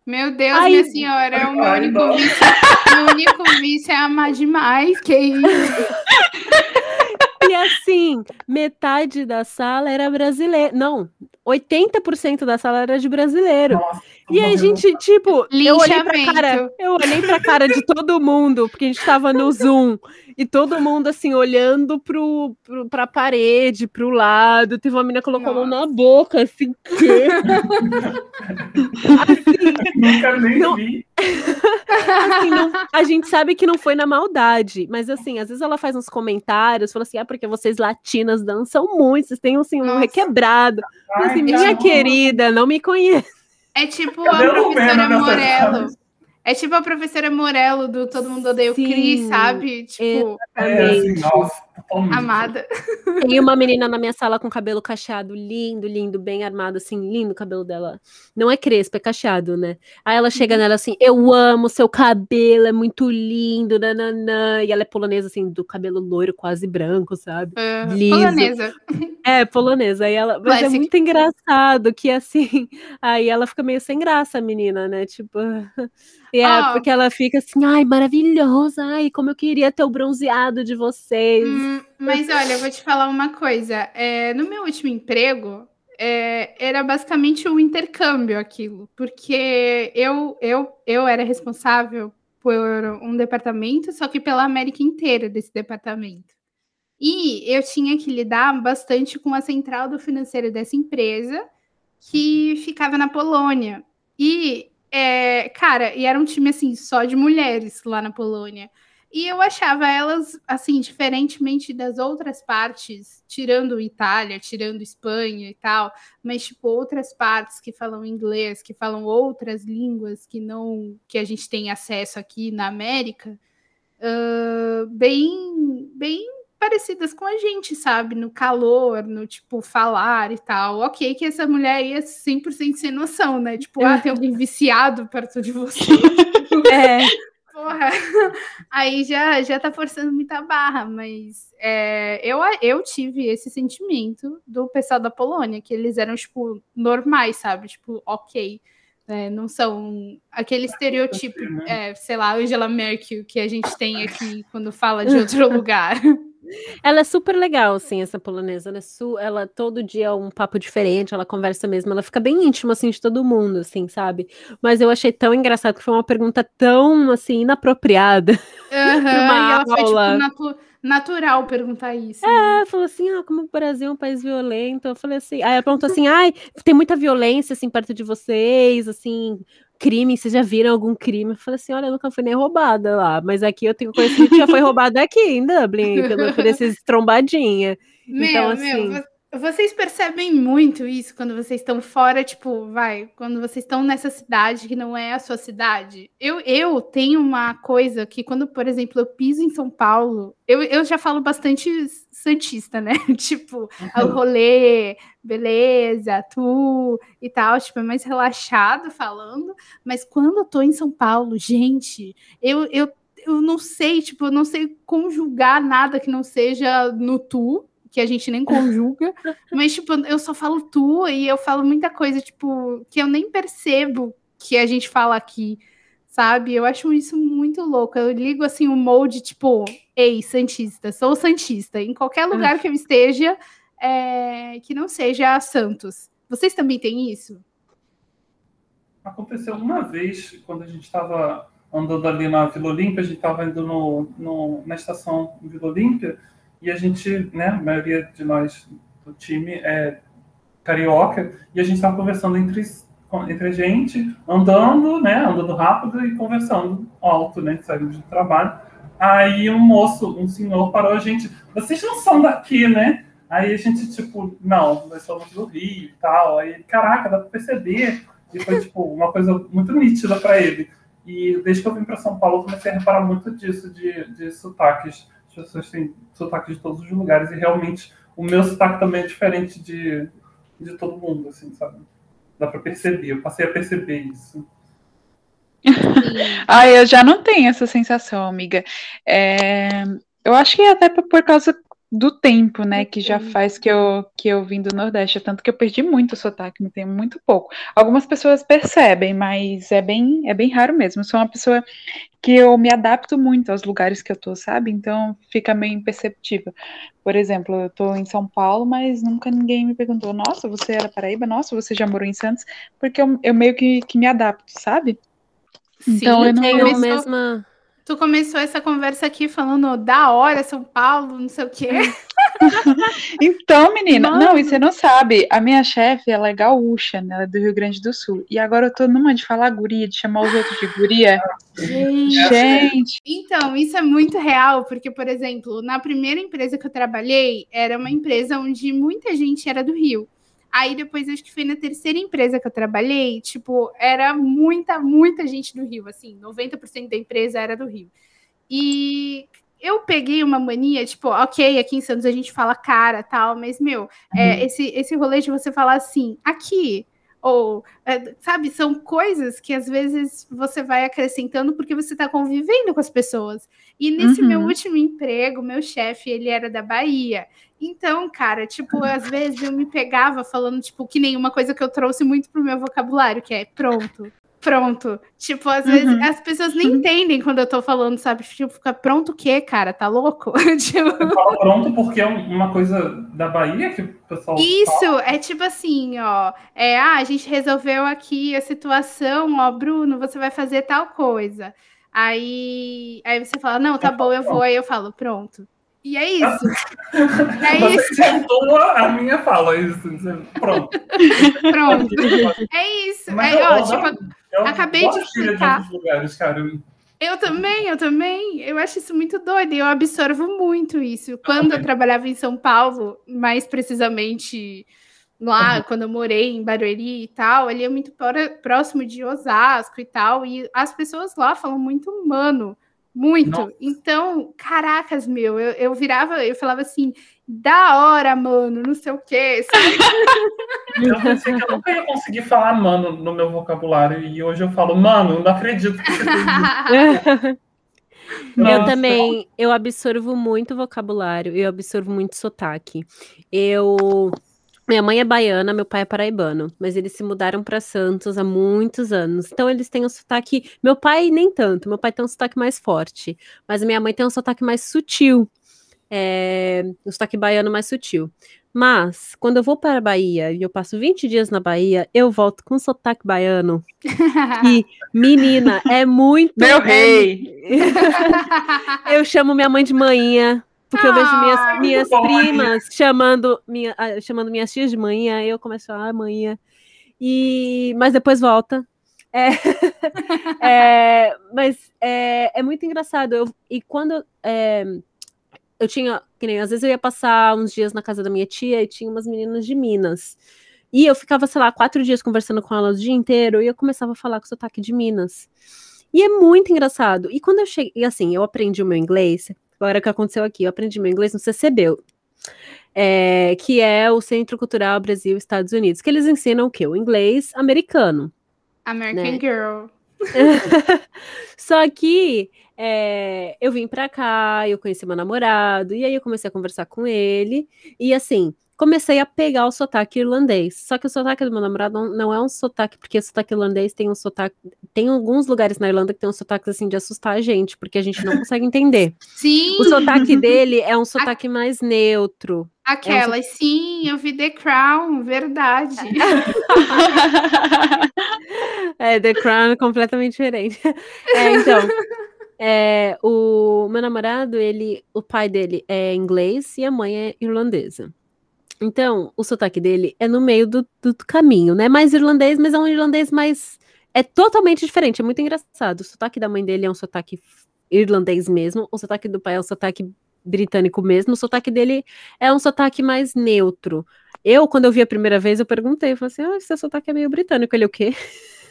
Meu Deus, Ai, minha senhora, o meu único não. vício, meu único vício é amar demais, que isso. E assim, metade da sala era brasileiro. Não, 80% da sala era de brasileiro. Nossa, E a gente, tipo, eu olhei pra cara, eu olhei pra cara de todo mundo, porque a gente tava no Zoom, e todo mundo, assim, olhando pro, pro, pra parede, pro lado. Teve uma menina que colocou a mão na boca, assim, quê? Nunca nem Não. vi. Assim, não- a gente sabe que não foi na maldade, mas assim, às vezes ela faz uns comentários, fala assim, ah, porque vocês latinas dançam muito, vocês têm assim, um Nossa. requebrado. Eu, Ai, assim, minha querida, não me conhece. É tipo a professora Morello. É tipo a professora Morello do Todo Mundo Odeia o Cris, sabe? Tipo, É, assim, nossa, totalmente. amada. Tem uma menina na minha sala com cabelo cacheado, lindo, lindo, bem armado, assim, lindo o cabelo dela. Não é crespo, é cacheado, né? Aí ela chega nela assim, eu amo seu cabelo, é muito lindo, nananã. E ela é polonesa, assim, do cabelo loiro, quase branco, sabe? Uh, Liso. polonesa. É, polonesa. Aí ela, mas é muito engraçado que assim, aí ela fica meio sem graça, a menina, né? Tipo, e é Ó. porque ela fica assim, ai, maravilhosa, ai, como eu queria ter o bronzeado de vocês. Hum, mas olha, eu vou te falar uma coisa. É, no meu último emprego, é, era basicamente um intercâmbio aquilo, porque eu, eu, eu era responsável por um departamento, só que pela América inteira desse departamento. E eu tinha que lidar bastante com a central do financeiro dessa empresa, que ficava na Polônia. E, é, cara, e era um time assim só de mulheres lá na Polônia. E eu achava elas, assim, diferentemente das outras partes, tirando Itália, tirando Espanha e tal, mas, tipo, outras partes que falam inglês, que falam outras línguas que não, que a gente tem acesso aqui na América, ah, bem, bem parecidas com a gente, sabe? No calor, no, tipo, falar e tal. Ok que essa mulher ia 100% sem noção, né? Tipo, ah, tem alguém viciado perto de você. É, Porra, aí já, já tá forçando muita barra, mas é, eu, eu tive esse sentimento do pessoal da Polônia, que eles eram, tipo, normais, sabe? Tipo, ok. né? não são aquele estereotipo, né? é, sei lá, Angela Merkel que a gente tem aqui quando fala de outro lugar. Ela é super legal, assim, essa polonesa. Ela, é su- ela todo dia é um papo diferente, ela conversa mesmo, ela fica bem íntima, assim, de todo mundo, assim, sabe? Mas eu achei tão engraçado que foi uma pergunta tão, assim, inapropriada. Ela foi, tipo, natu- natural perguntar isso. né? Ela falou assim, ah, como o Brasil é um país violento. Eu falei assim, aí ela perguntou assim, ai, tem muita violência, assim, perto de vocês, assim, crime, vocês já viram algum crime? Eu falei assim, olha, eu nunca fui nem roubada lá, mas aqui eu tenho conhecido que já foi roubada aqui em Dublin, pelo, por esses trombadinha. Meu, Então, meu, assim- vo- vocês percebem muito isso quando vocês estão fora, tipo, vai, quando vocês estão nessa cidade que não é a sua cidade. Eu, eu tenho uma coisa que quando, por exemplo, eu piso em São Paulo, eu, eu já falo bastante santista, né? tipo, o rolê, beleza, tu e tal, tipo, é mais relaxado falando, mas quando eu tô em São Paulo, gente, eu, eu, eu não sei, tipo, eu não sei conjugar nada que não seja no tu, que a gente nem conjuga, mas, tipo, eu só falo tu e eu falo muita coisa, tipo, que eu nem percebo que a gente fala aqui, sabe? Eu acho isso muito louco. Eu ligo, assim, o molde, tipo, ei, Santista, sou Santista, em qualquer lugar que eu esteja, é, que não seja Santos. Vocês também têm isso? Aconteceu uma vez, quando a gente estava andando ali na Vila Olímpia, a gente estava indo no, no- na estação Vila Olímpia, e a gente, né, a maioria de nós do time é carioca, e a gente estava conversando entre, entre a gente, andando, né, andando rápido e conversando alto, né, saindo do trabalho. Aí um moço, um senhor parou a gente, vocês não são daqui, né? Aí a gente, tipo, não, nós somos do Rio e tal. Aí, caraca, dá pra perceber. E foi, tipo, uma coisa muito nítida para ele. E desde que eu vim para São Paulo, eu comecei a reparar muito disso, de, de sotaques. As pessoas têm sotaques de todos os lugares. E realmente, o meu sotaque também é diferente de, de todo mundo, assim, sabe? Dá para perceber. Eu passei a perceber isso. Ah, eu já não tenho essa sensação, amiga. É, eu acho que é até por causa do tempo, né, que já faz que eu, que eu vim do Nordeste, tanto que eu perdi muito o sotaque, me tenho muito pouco. Algumas pessoas percebem, mas é bem, é bem raro mesmo. Eu sou uma pessoa que eu me adapto muito aos lugares que eu tô, sabe? Então fica meio imperceptível. Por exemplo, eu tô em São Paulo, mas nunca ninguém me perguntou, nossa, você era Paraíba? Nossa, você já morou em Santos? Porque eu, eu meio que, que me adapto, sabe? Então eu não tenho começou, mesma. Tu começou essa conversa aqui falando da hora, São Paulo, não sei o quê. Então, menina, Mano. não, e você não sabe, a minha chefe, ela é gaúcha, né, ela é do Rio Grande do Sul, e agora eu tô numa de falar guria, de chamar os outros de guria. Gente, Então, isso é muito real, porque, por exemplo, na primeira empresa que eu trabalhei, era uma empresa onde muita gente era do Rio. Aí depois, acho que foi na terceira empresa que eu trabalhei, tipo, era muita, muita gente do Rio, assim, 90% da empresa era do Rio. E eu peguei uma mania, tipo, ok, aqui em Santos a gente fala cara, tal, mas, meu, é, esse, esse rolê de você falar assim, aqui, ou, é, sabe, são coisas que às vezes você vai acrescentando porque você está convivendo com as pessoas. E nesse Uhum. meu último emprego, meu chefe, ele era da Bahia. Então, cara, tipo, às vezes eu me pegava falando, tipo, que nenhuma coisa que eu trouxe muito pro meu vocabulário, que é pronto. Pronto. Tipo, às vezes Uhum. as pessoas nem entendem quando eu tô falando, sabe? Tipo, fica pronto o quê, cara? Tá louco? tipo, Eu falo pronto porque é um- uma coisa da Bahia que o pessoal fala. Isso, é tipo assim, ó. É, ah, a gente resolveu aqui a situação, ó, Bruno, você vai fazer tal coisa. Aí, aí você fala, não, tá Eu bom, eu falo, vou. Aí eu falo, pronto. E é isso. É Você isso, a minha fala, isso. você- Pronto. pronto. É isso. Mas É, eu, ó, eu tipo, eu acabei de explicar. outros lugares, cara. Eu- Eu também, eu também. Eu acho isso muito doido e eu absorvo muito isso. Quando eu trabalhava em São Paulo, mais precisamente lá, quando eu morei em Barueri e tal, ali é muito pró- próximo de Osasco e tal, e as pessoas lá falam muito humano, muito. Nossa. Então, caracas, meu, eu, eu virava, eu falava assim, da hora, mano, não sei o quê, sabe? Eu pensei que eu nunca ia conseguir falar mano no meu vocabulário. E hoje eu falo, mano, não acredito que você fez. Eu também, eu absorvo muito vocabulário, eu absorvo muito sotaque. Eu, minha mãe é baiana, meu pai é paraibano, mas eles se mudaram para Santos há muitos anos. Então eles têm um sotaque, meu pai nem tanto, meu pai tem um sotaque mais forte, mas minha mãe tem um sotaque mais sutil. É, um sotaque baiano mais sutil. Mas, quando eu vou para a Bahia e eu passo 20 dias na Bahia, eu volto com sotaque baiano. E, menina, é muito. meu é rei. eu chamo minha mãe de manhinha, porque eu vejo Ah, minhas, minhas bom, primas chamando, minha, ah, chamando minhas tias de manhinha, aí eu começo a falar, ah, manhinha. E, mas depois volta. É, é, mas é, é muito engraçado. Eu, e quando é, eu tinha, que nem às vezes eu ia passar uns dias na casa da minha tia e tinha umas meninas de Minas. E eu ficava, sei lá, quatro dias conversando com elas o dia inteiro e eu começava a falar com sotaque de Minas. E é muito engraçado. E quando eu cheguei, e assim, eu aprendi o meu inglês. Agora o que aconteceu aqui, eu aprendi meu inglês no CCB, é, que é o Centro Cultural Brasil Estados Unidos, que eles ensinam o quê? O inglês americano. American Né? Girl. Só que é, eu vim pra cá, eu conheci meu namorado, e aí eu comecei a conversar com ele, e assim, comecei a pegar o sotaque irlandês. Só que o sotaque do meu namorado não, não é um sotaque, porque o sotaque irlandês tem um sotaque. Tem alguns lugares na Irlanda que tem um sotaque assim de assustar a gente, porque a gente não consegue entender. Sim, O sotaque dele é um sotaque mais neutro. aquelas. Sim, eu vi The Crown, verdade. É, The Crown é completamente diferente. É, então, é, o meu namorado, ele, o pai dele é inglês e a mãe é irlandesa. Então, o sotaque dele é no meio do, do caminho, né? Mais irlandês, mas é um irlandês mais. É totalmente diferente, é muito engraçado. O sotaque da mãe dele é um sotaque irlandês mesmo, o sotaque do pai é um sotaque britânico mesmo, o sotaque dele é um sotaque mais neutro. Eu, quando eu vi a primeira vez, eu perguntei, eu falei assim, ah, seu sotaque é meio britânico. Ele, o quê?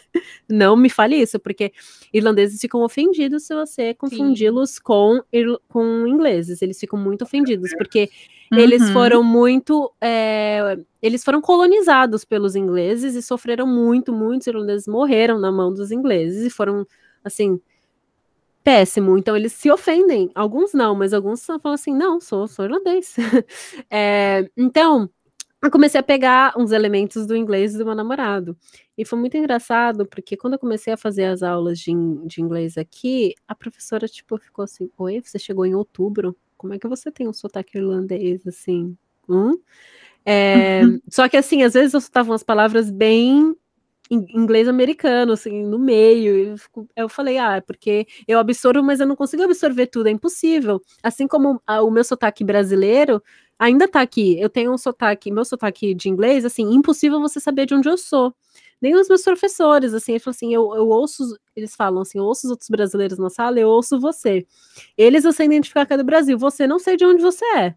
Não me fale isso, porque irlandeses ficam ofendidos se você confundi-los com, com ingleses. Eles ficam muito ofendidos, porque eles Uhum. foram muito. é, eles foram colonizados pelos ingleses e sofreram muito, muitos irlandeses morreram na mão dos ingleses e foram, assim. péssimo. Então eles se ofendem. Alguns não, mas alguns falam assim: não, sou, sou irlandês. é, então, eu comecei a pegar uns elementos do inglês do meu namorado. E foi muito engraçado, porque quando eu comecei a fazer as aulas de, de inglês aqui, a professora, tipo, ficou assim: Oi, você chegou em outubro? Como é que você tem um sotaque irlandês assim? Hum? É, só que assim, às vezes eu soltava umas palavras bem inglês americano, assim, no meio. Eu, falei, ah, é porque eu absorvo, mas eu não consigo absorver tudo, é impossível. Assim como o meu sotaque brasileiro ainda tá aqui. Eu tenho um sotaque, meu sotaque de inglês, assim, impossível você saber de onde eu sou. Nem os meus professores, assim, eles falam assim, eu, eu ouço, eles falam assim, eu ouço os outros brasileiros na sala, eu ouço você. Eles eu sei identificar que é do Brasil, você não sei de onde você é.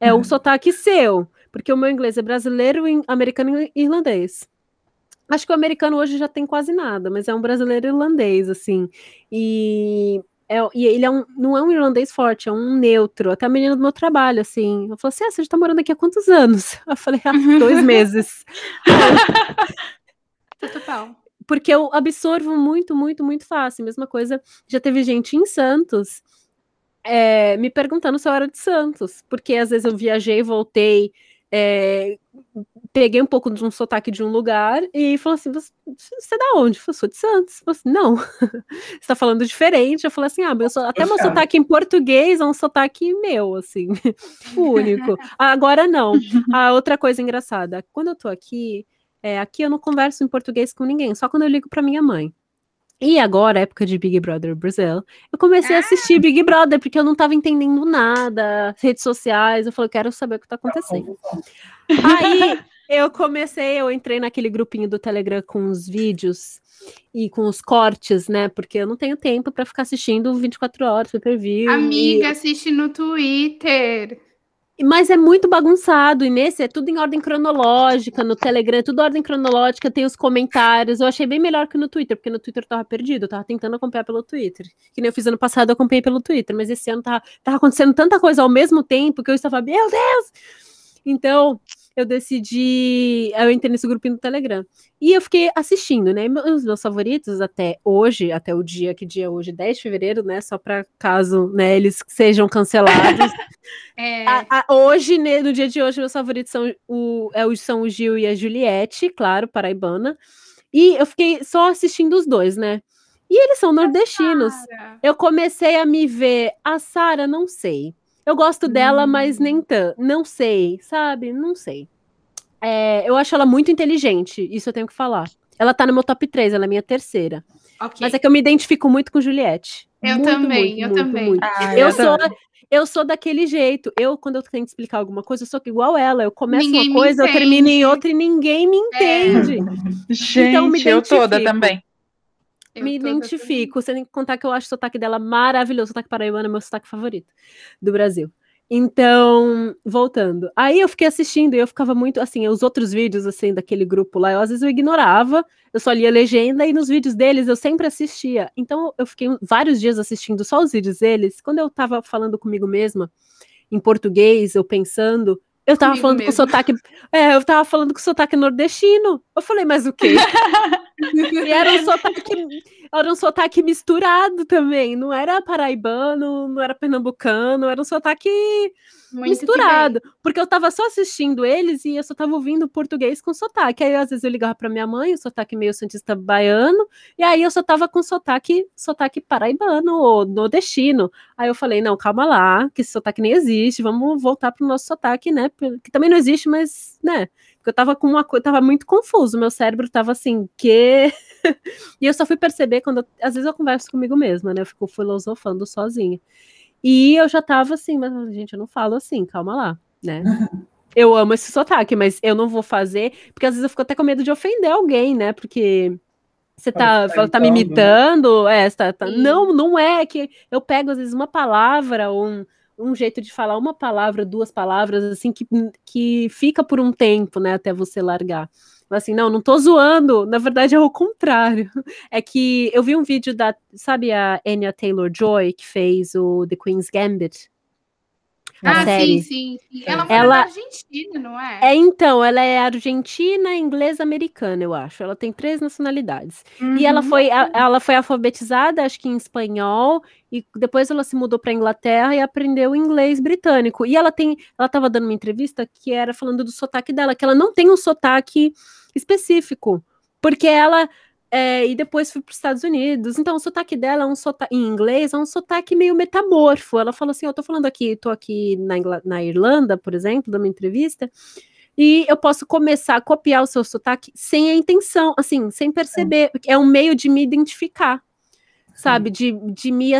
É uhum. um sotaque seu, porque o meu inglês é brasileiro, americano e irlandês. Acho que o americano hoje já tem quase nada, mas é um brasileiro irlandês, assim. E, é, e ele é um, não é um irlandês forte, é um neutro. Até a menina do meu trabalho, assim. Eu falei assim: ah, você já tá morando aqui há quantos anos? Eu falei: há ah, dois meses. Total. Porque eu absorvo muito, muito, muito fácil. Mesma coisa, já teve gente em Santos é, me perguntando se eu era de Santos. Porque às vezes eu viajei, voltei. É, peguei um pouco de um sotaque de um lugar e falou assim: Você, você é da onde? Eu sou de Santos. Eu falei assim, não, você está falando diferente. Eu falei assim: ah, meu, até meu sotaque em português é um sotaque meu, assim, único. Agora não. A outra coisa engraçada, quando eu tô aqui, é, aqui eu não converso em português com ninguém, só quando eu ligo para minha mãe. E agora, época de Big Brother Brasil, eu comecei ah. a assistir Big Brother, porque eu não estava entendendo nada, redes sociais, eu falei, quero saber o que está acontecendo. Aí eu comecei, eu entrei naquele grupinho do Telegram com os vídeos e com os cortes, né? Porque eu não tenho tempo para ficar assistindo 24 horas super view. Amiga, e... assiste no Twitter. Mas é muito bagunçado, e nesse é tudo em ordem cronológica, no Telegram é tudo ordem cronológica, tem os comentários. Eu achei bem melhor que no Twitter, porque no Twitter eu tava perdido, eu tava tentando acompanhar pelo Twitter. Que nem eu fiz ano passado, eu acompanhei pelo Twitter, mas esse ano tava, tava acontecendo tanta coisa ao mesmo tempo que eu estava, meu Deus! Então, eu decidi. Eu entrei nesse grupinho do Telegram. E eu fiquei assistindo, né? Os meus favoritos até hoje, até o dia, que dia é hoje, 10 de fevereiro, né? Só para caso né, eles sejam cancelados. é... a, a, hoje, né, no dia de hoje, meus favoritos são o, é, são o Gil e a Juliette, claro, paraibana. E eu fiquei só assistindo os dois, né? E eles são nordestinos. Eu comecei a me ver. A Sara, não sei. Eu gosto dela, hum. mas nem tanto. Não sei, sabe? Não sei. É, eu acho ela muito inteligente, isso eu tenho que falar. Ela tá no meu top 3, ela é minha terceira. Okay. Mas é que eu me identifico muito com Juliette. Eu muito, também, muito, eu muito, também. Ah, eu, eu, sou, eu sou daquele jeito. Eu, quando eu tenho que explicar alguma coisa, eu sou igual ela. Eu começo ninguém uma coisa, eu termino em outra e ninguém me é. entende. É. Gente, então, me eu toda também. Eu me identifico. Você tem que contar que eu acho o sotaque dela maravilhoso. O sotaque paraibano é meu sotaque favorito do Brasil. Então, voltando. Aí eu fiquei assistindo e eu ficava muito assim, os outros vídeos assim daquele grupo lá, eu às vezes eu ignorava, eu só lia legenda e nos vídeos deles eu sempre assistia. Então eu fiquei vários dias assistindo só os vídeos deles. Quando eu tava falando comigo mesma em português, eu pensando, eu tava Comigo falando mesmo. com sotaque. É, eu tava falando com sotaque nordestino. Eu falei, mas o quê? e era um sotaque. Era um sotaque misturado também. Não era paraibano, não era pernambucano, era um sotaque muito misturado. Porque eu tava só assistindo eles e eu só tava ouvindo português com sotaque. Aí às vezes eu ligava pra minha mãe, o sotaque meio santista baiano, e aí eu só tava com sotaque, sotaque paraibano ou nordestino. Aí eu falei, não, calma lá, que esse sotaque nem existe, vamos voltar pro nosso sotaque, né? Que também não existe, mas, né? Porque eu tava com uma coisa, tava muito confuso, meu cérebro tava assim, que. e eu só fui perceber quando. Eu, às vezes eu converso comigo mesma, né? Eu fico filosofando sozinha. E eu já tava assim, mas, gente, eu não falo assim, calma lá, né? eu amo esse sotaque, mas eu não vou fazer, porque às vezes eu fico até com medo de ofender alguém, né? Porque você tá, tá, tá me né? imitando, é, tá, tá, não, não é que eu pego às vezes uma palavra ou um, um jeito de falar uma palavra, duas palavras, assim, que, que fica por um tempo, né, até você largar assim, não, não tô zoando, na verdade é o contrário. É que eu vi um vídeo da, sabe a Anya Taylor-Joy, que fez o The Queen's Gambit? Na ah, série. sim, sim, sim. Ela foi Ela- na Argentina, não é? É, então, ela é argentina, inglesa, americana, eu acho. Ela tem três nacionalidades. E ela Uhum. foi, a- ela foi alfabetizada, acho que em espanhol, e depois ela se mudou para Inglaterra e aprendeu inglês britânico. E ela tem, ela estava dando uma entrevista que era falando do sotaque dela, que ela não tem um sotaque específico, porque ela é, e depois foi para os Estados Unidos. Então, o sotaque dela é um sotaque em inglês, é um sotaque meio metamorfo. Ela falou assim: Eu tô falando aqui, tô aqui na, Ingla- na Irlanda, por exemplo, dando uma entrevista, e eu posso começar a copiar o seu sotaque sem a intenção, assim, sem perceber. É um meio de me identificar, sabe? De, de me.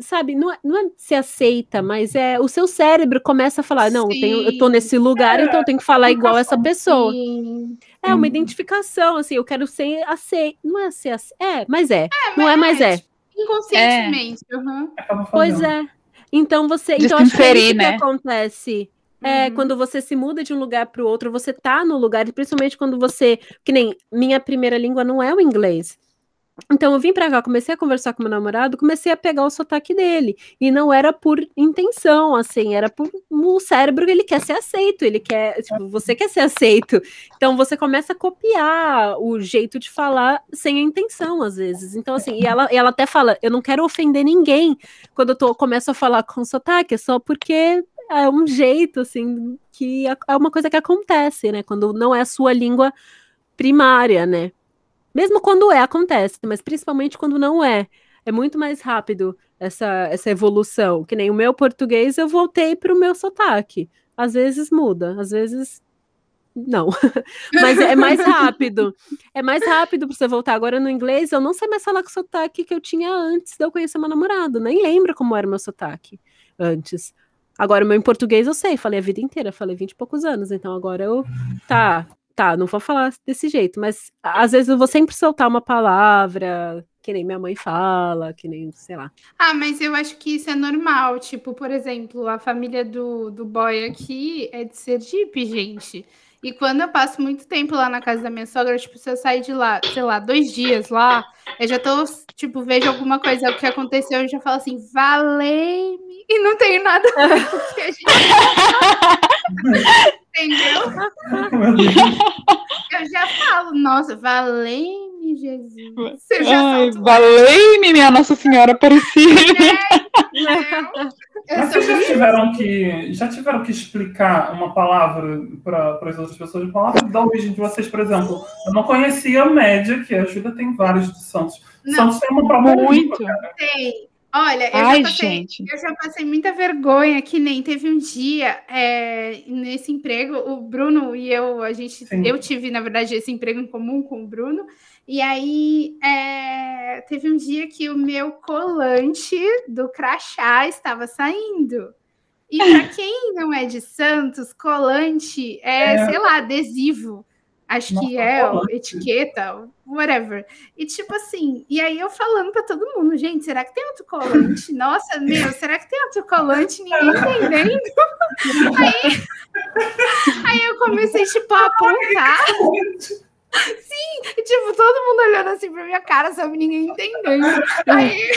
Sabe, não é, não é ser aceita, mas é o seu cérebro começa a falar: não, eu, tenho, eu tô nesse lugar, então eu tenho que falar igual essa pessoa. Sim. É uma Hum. identificação, assim, eu quero ser aceito. Não é ser aceito. É, mas é. não é, mas é. Inconscientemente. uhum. Acaba Pois é. Então você. Então se acho que é isso né? que acontece. É, Uhum. quando você se muda de um lugar para o outro, você tá no lugar, e principalmente quando você. Que nem minha primeira língua não é o inglês. Então eu vim pra cá, comecei a conversar com meu namorado, comecei a pegar o sotaque dele. E não era por intenção, assim, era por o cérebro, ele quer ser aceito, ele quer, tipo, você quer ser aceito. Então você começa a copiar o jeito de falar sem a intenção, às vezes. Então, assim, e ela, e ela até fala: eu não quero ofender ninguém quando eu tô, começo a falar com sotaque, é só porque é um jeito, assim, que é uma coisa que acontece, né? Quando não é a sua língua primária, né? Mesmo quando é, acontece, mas principalmente quando não é. É muito mais rápido essa, essa evolução. Que nem o meu português, eu voltei para o meu sotaque. Às vezes muda, às vezes não. Mas é mais rápido. É mais rápido para você voltar. Agora no inglês, eu não sei mais falar com o sotaque que eu tinha antes de eu conhecer meu namorado. Nem lembro como era o meu sotaque antes. Agora, o meu em português eu sei, falei a vida inteira, falei 20 e poucos anos, então agora eu. Tá, tá, não vou falar desse jeito, mas às vezes eu vou sempre soltar uma palavra, que nem minha mãe fala, que nem, sei lá. Ah, mas eu acho que isso é normal. Tipo, por exemplo, a família do, do boy aqui é de Sergipe, gente. E quando eu passo muito tempo lá na casa da minha sogra, tipo, se eu sair de lá, sei lá, dois dias lá, eu já tô, tipo, vejo alguma coisa que aconteceu, eu já falo assim, valei-me. E não tenho nada a ver com o que a gente. Entendeu? Eu já falo, nossa, valei-me, Jesus. Ai, valei-me, minha Nossa Senhora Aparecida. Eu Mas vocês já tiveram que, já tiveram que explicar uma palavra para as outras pessoas? Uma palavra da origem de vocês, por exemplo. Eu não conhecia a média, que a Ajuda tem vários de Santos. Não. Santos tem uma língua, Muito. cara. Tem. Olha, eu Ai, já passei, eu já passei muita vergonha, que nem teve um dia é, nesse emprego, o Bruno e eu, a gente, Sim. eu tive, na verdade, esse emprego em comum com o Bruno, e aí é, teve um dia que o meu colante do crachá estava saindo. E para quem não é de Santos, colante é, É. sei lá, adesivo. Acho que é, etiqueta, whatever. E tipo assim, e aí eu falando pra todo mundo, gente, será que tem outro colante? Nossa, meu, será que tem outro colante? Ninguém entendendo. Aí, aí eu comecei, tipo, a apontar. E, tipo, todo mundo olhando assim pra minha cara, sabe? Ninguém entendendo. Aí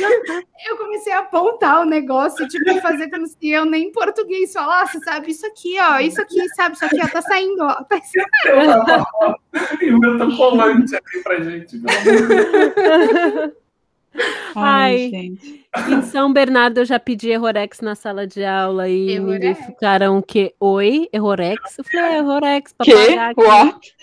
eu comecei a apontar o negócio, tipo, fazer como se eu nem em português falasse, sabe? Isso aqui, ó, isso aqui, sabe? Isso aqui, ó, tá saindo, ó. Tá saindo. E o meu tá colante aqui pra gente. pelo amor de Deus. Ai, Ai. gente. Em São Bernardo eu já pedi Errorex na sala de aula e Errorex? ficaram que oi, Errorex? Eu falei, é, Errorex, pra Que? pagar aqui. What?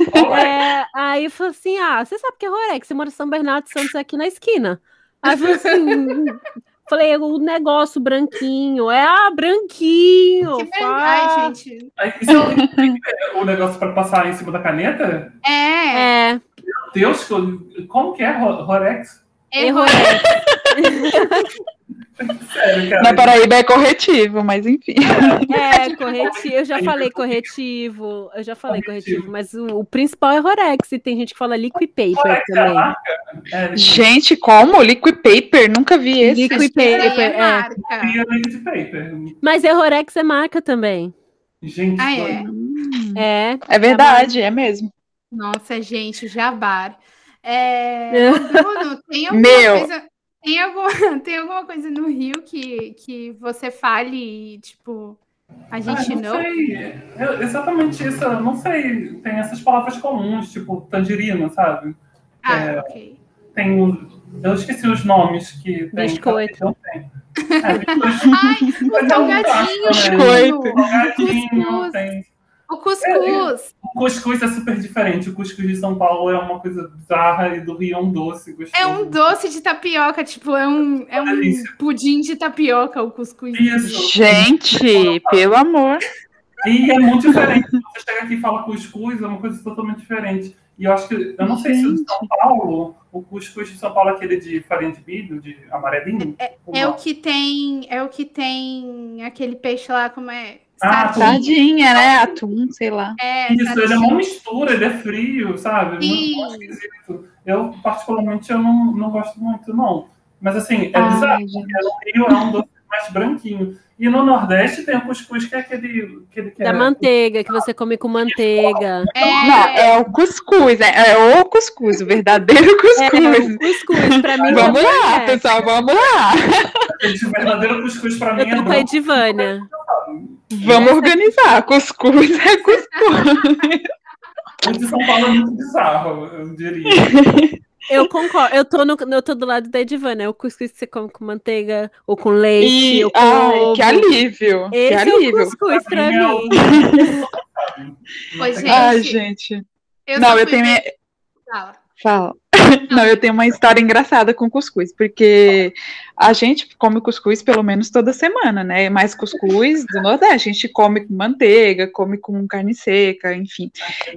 É, aí eu falei assim: ah, você sabe que é Rorex, você mora em São Bernardo Santos aqui na esquina. Aí eu falei assim. Falei, o negócio branquinho. É, ah, branquinho. Que fala. Ai, gente. Isso é o negócio pra passar em cima da caneta? É, É, Meu Deus, como que é Ro- Rorex? Errorex. Sério, cara. Na Paraíba é corretivo, mas enfim. É, corretivo. Eu já falei corretivo. Eu já falei corretivo, mas o, o principal é Rorex. E tem gente que fala liquid paper Rorex é a também. É, Gente, como? Liquid paper? Nunca vi esse. Liquid aí paper, é é. marca. Paper. Mas Errorex é marca também. Gente, Ah, é? É. É verdade, é mesmo. Nossa, gente, jabar. É, Bruno, tem alguma Meu. coisa. Tem alguma, tem alguma coisa no Rio que, que você fale e, tipo, A Ah, gente não não. sei. Eu- exatamente isso, eu não sei. Tem essas palavras comuns, tipo tangerina, sabe? Ah, É. ok. Tem o. Eu esqueci os nomes que tem. Biscoito. Não tem. É, biscoito. Ai, o é um salgadinho. Biscoito. Salgadinho, Cuscuz. tem. O cuscuz. O cuscuz é super diferente. O cuscuz de São Paulo é uma coisa bizarra e do Rio é um doce gostoso. É um doce de tapioca, tipo, é um, é um pudim de tapioca, o cuscuz. Isso. Gente, pelo amor. E é muito diferente. Você chega aqui e fala cuscuz, é uma coisa totalmente diferente. E eu acho que, eu não sei se o de São Paulo, o cuscuz de São Paulo é aquele de farinha de milho, de amarelinho. É o que tem, é o que tem aquele peixe lá, como é? Ah, Sardinha. Sardinha, né? Atum, sei lá. É, Isso, ele é sardinha. uma mistura, ele é frio, sabe? Muito, Sim. muito esquisito. Eu, particularmente, eu não, não gosto muito, não. Mas, assim, é Ai, bizarro, gente. porque no Rio é um doce mais branquinho. E no Nordeste tem o cuscuz, que é aquele, aquele que Da é... manteiga, que você come com manteiga. É, Não, é o cuscuz, né? É o cuscuz, o verdadeiro É, cuscuz. o cuscuz, pra mim Vamos lá, é. pessoal, vamos lá. Esse verdadeiro cuscuz, pra mim, Eu é tô com a. Edivânia. Vamos organizar. Cuscuz é cuscuz. O de São Paulo é muito bizarro, eu diria. Eu concordo. Eu tô, no, eu tô do lado da Edivânia. É o cuscuz que você come com manteiga, ou com leite, E, ou com ai, ovo. que alívio. que Esse é o alívio. cuscuz pra mim é o-. Pois, gente, Ai, gente. eu Não, eu tenho. Fala. Fala. Não, eu tenho uma história engraçada com cuscuz, porque a gente come cuscuz pelo menos toda semana, né? Mais cuscuz do Nordeste. A gente come com manteiga, come com carne seca, enfim.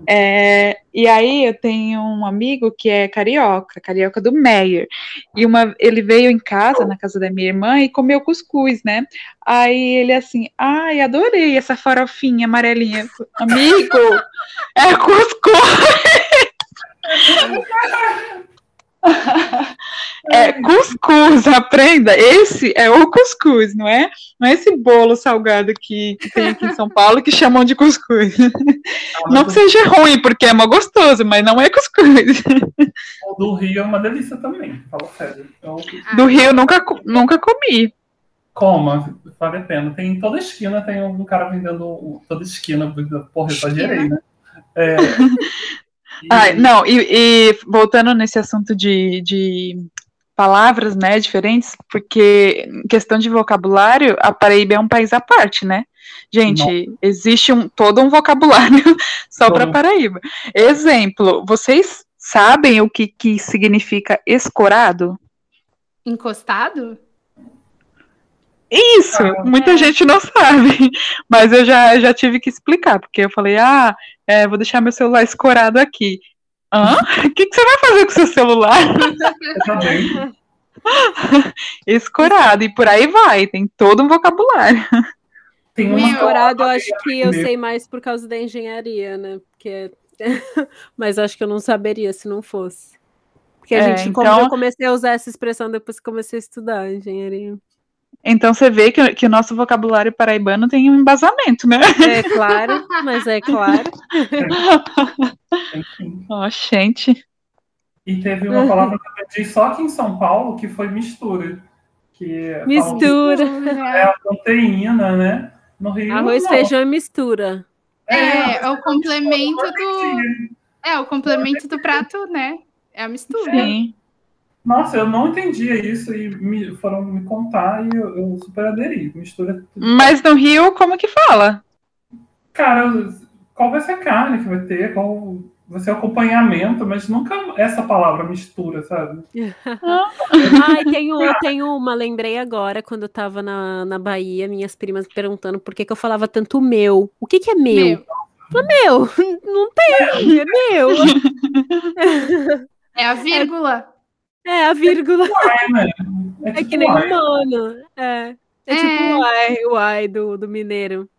É, e aí eu tenho um amigo que é carioca, carioca do Meyer. E uma, ele veio em casa, na casa da minha irmã, e comeu cuscuz, né? Aí ele assim, ai, adorei essa farofinha amarelinha. Amigo, é cuscuz! É cuscuz, aprenda. Esse é o cuscuz, não é? Não é esse bolo salgado que, que tem aqui em São Paulo que chamam de cuscuz. Não que seja ruim, porque é mó gostoso, mas não é cuscuz. O do Rio é uma delícia também, fala sério. Então, Do Rio eu nunca, nunca comi. coma, vale a pena. Tem em toda esquina, tem um cara vendendo toda esquina. Porra, eu exagerei, né? É, Ai, não, e, e voltando nesse assunto de, de palavras, né, diferentes, porque questão de vocabulário, a Paraíba é um país à parte, né? Gente, existe um, todo um vocabulário só para. Paraíba. Exemplo, vocês sabem o que, que significa escorado? Encostado? Isso, Ah, muita é. gente não sabe, mas eu já, já tive que explicar, porque eu falei, ah, é, vou deixar meu celular escorado aqui. Hã? O que, que você vai fazer com seu celular? eu também. Escorado, e por aí vai, tem todo um vocabulário. Tem uma Escorado, eu acho que eu sei mais por causa da engenharia, né? Porque... Mas acho que eu não saberia se não fosse. Porque a É, gente, como então- eu comecei a usar essa expressão depois que comecei a estudar engenharia. Então você vê que, que o nosso vocabulário paraibano tem um embasamento, né? É claro, mas é claro. Ó, gente. E teve uma palavra que eu aprendi só aqui em São Paulo, que foi mistura. Que falam Mistura. é a proteína, né? No Rio. Arroz, não. feijão e mistura. É, é o complemento do. É, o complemento do prato, né? É a mistura. Sim. Nossa, eu não entendia isso e me, foram me contar e eu, eu super aderi. Mistura. Mas no Rio, como que fala? Cara, qual vai ser a carne que vai ter? Qual vai ser o acompanhamento? Mas nunca essa palavra mistura, sabe? Ai, tem, um, tem uma, lembrei agora, quando eu tava na, na Bahia, minhas primas perguntando por que, que eu falava tanto meu. O que, que é meu? Meu. Meu, não tem, é meu. É a vírgula. É a vírgula, É, né? É, é tipo que nem uai. humano. É, é, É. tipo o uai, o uai do, do mineiro.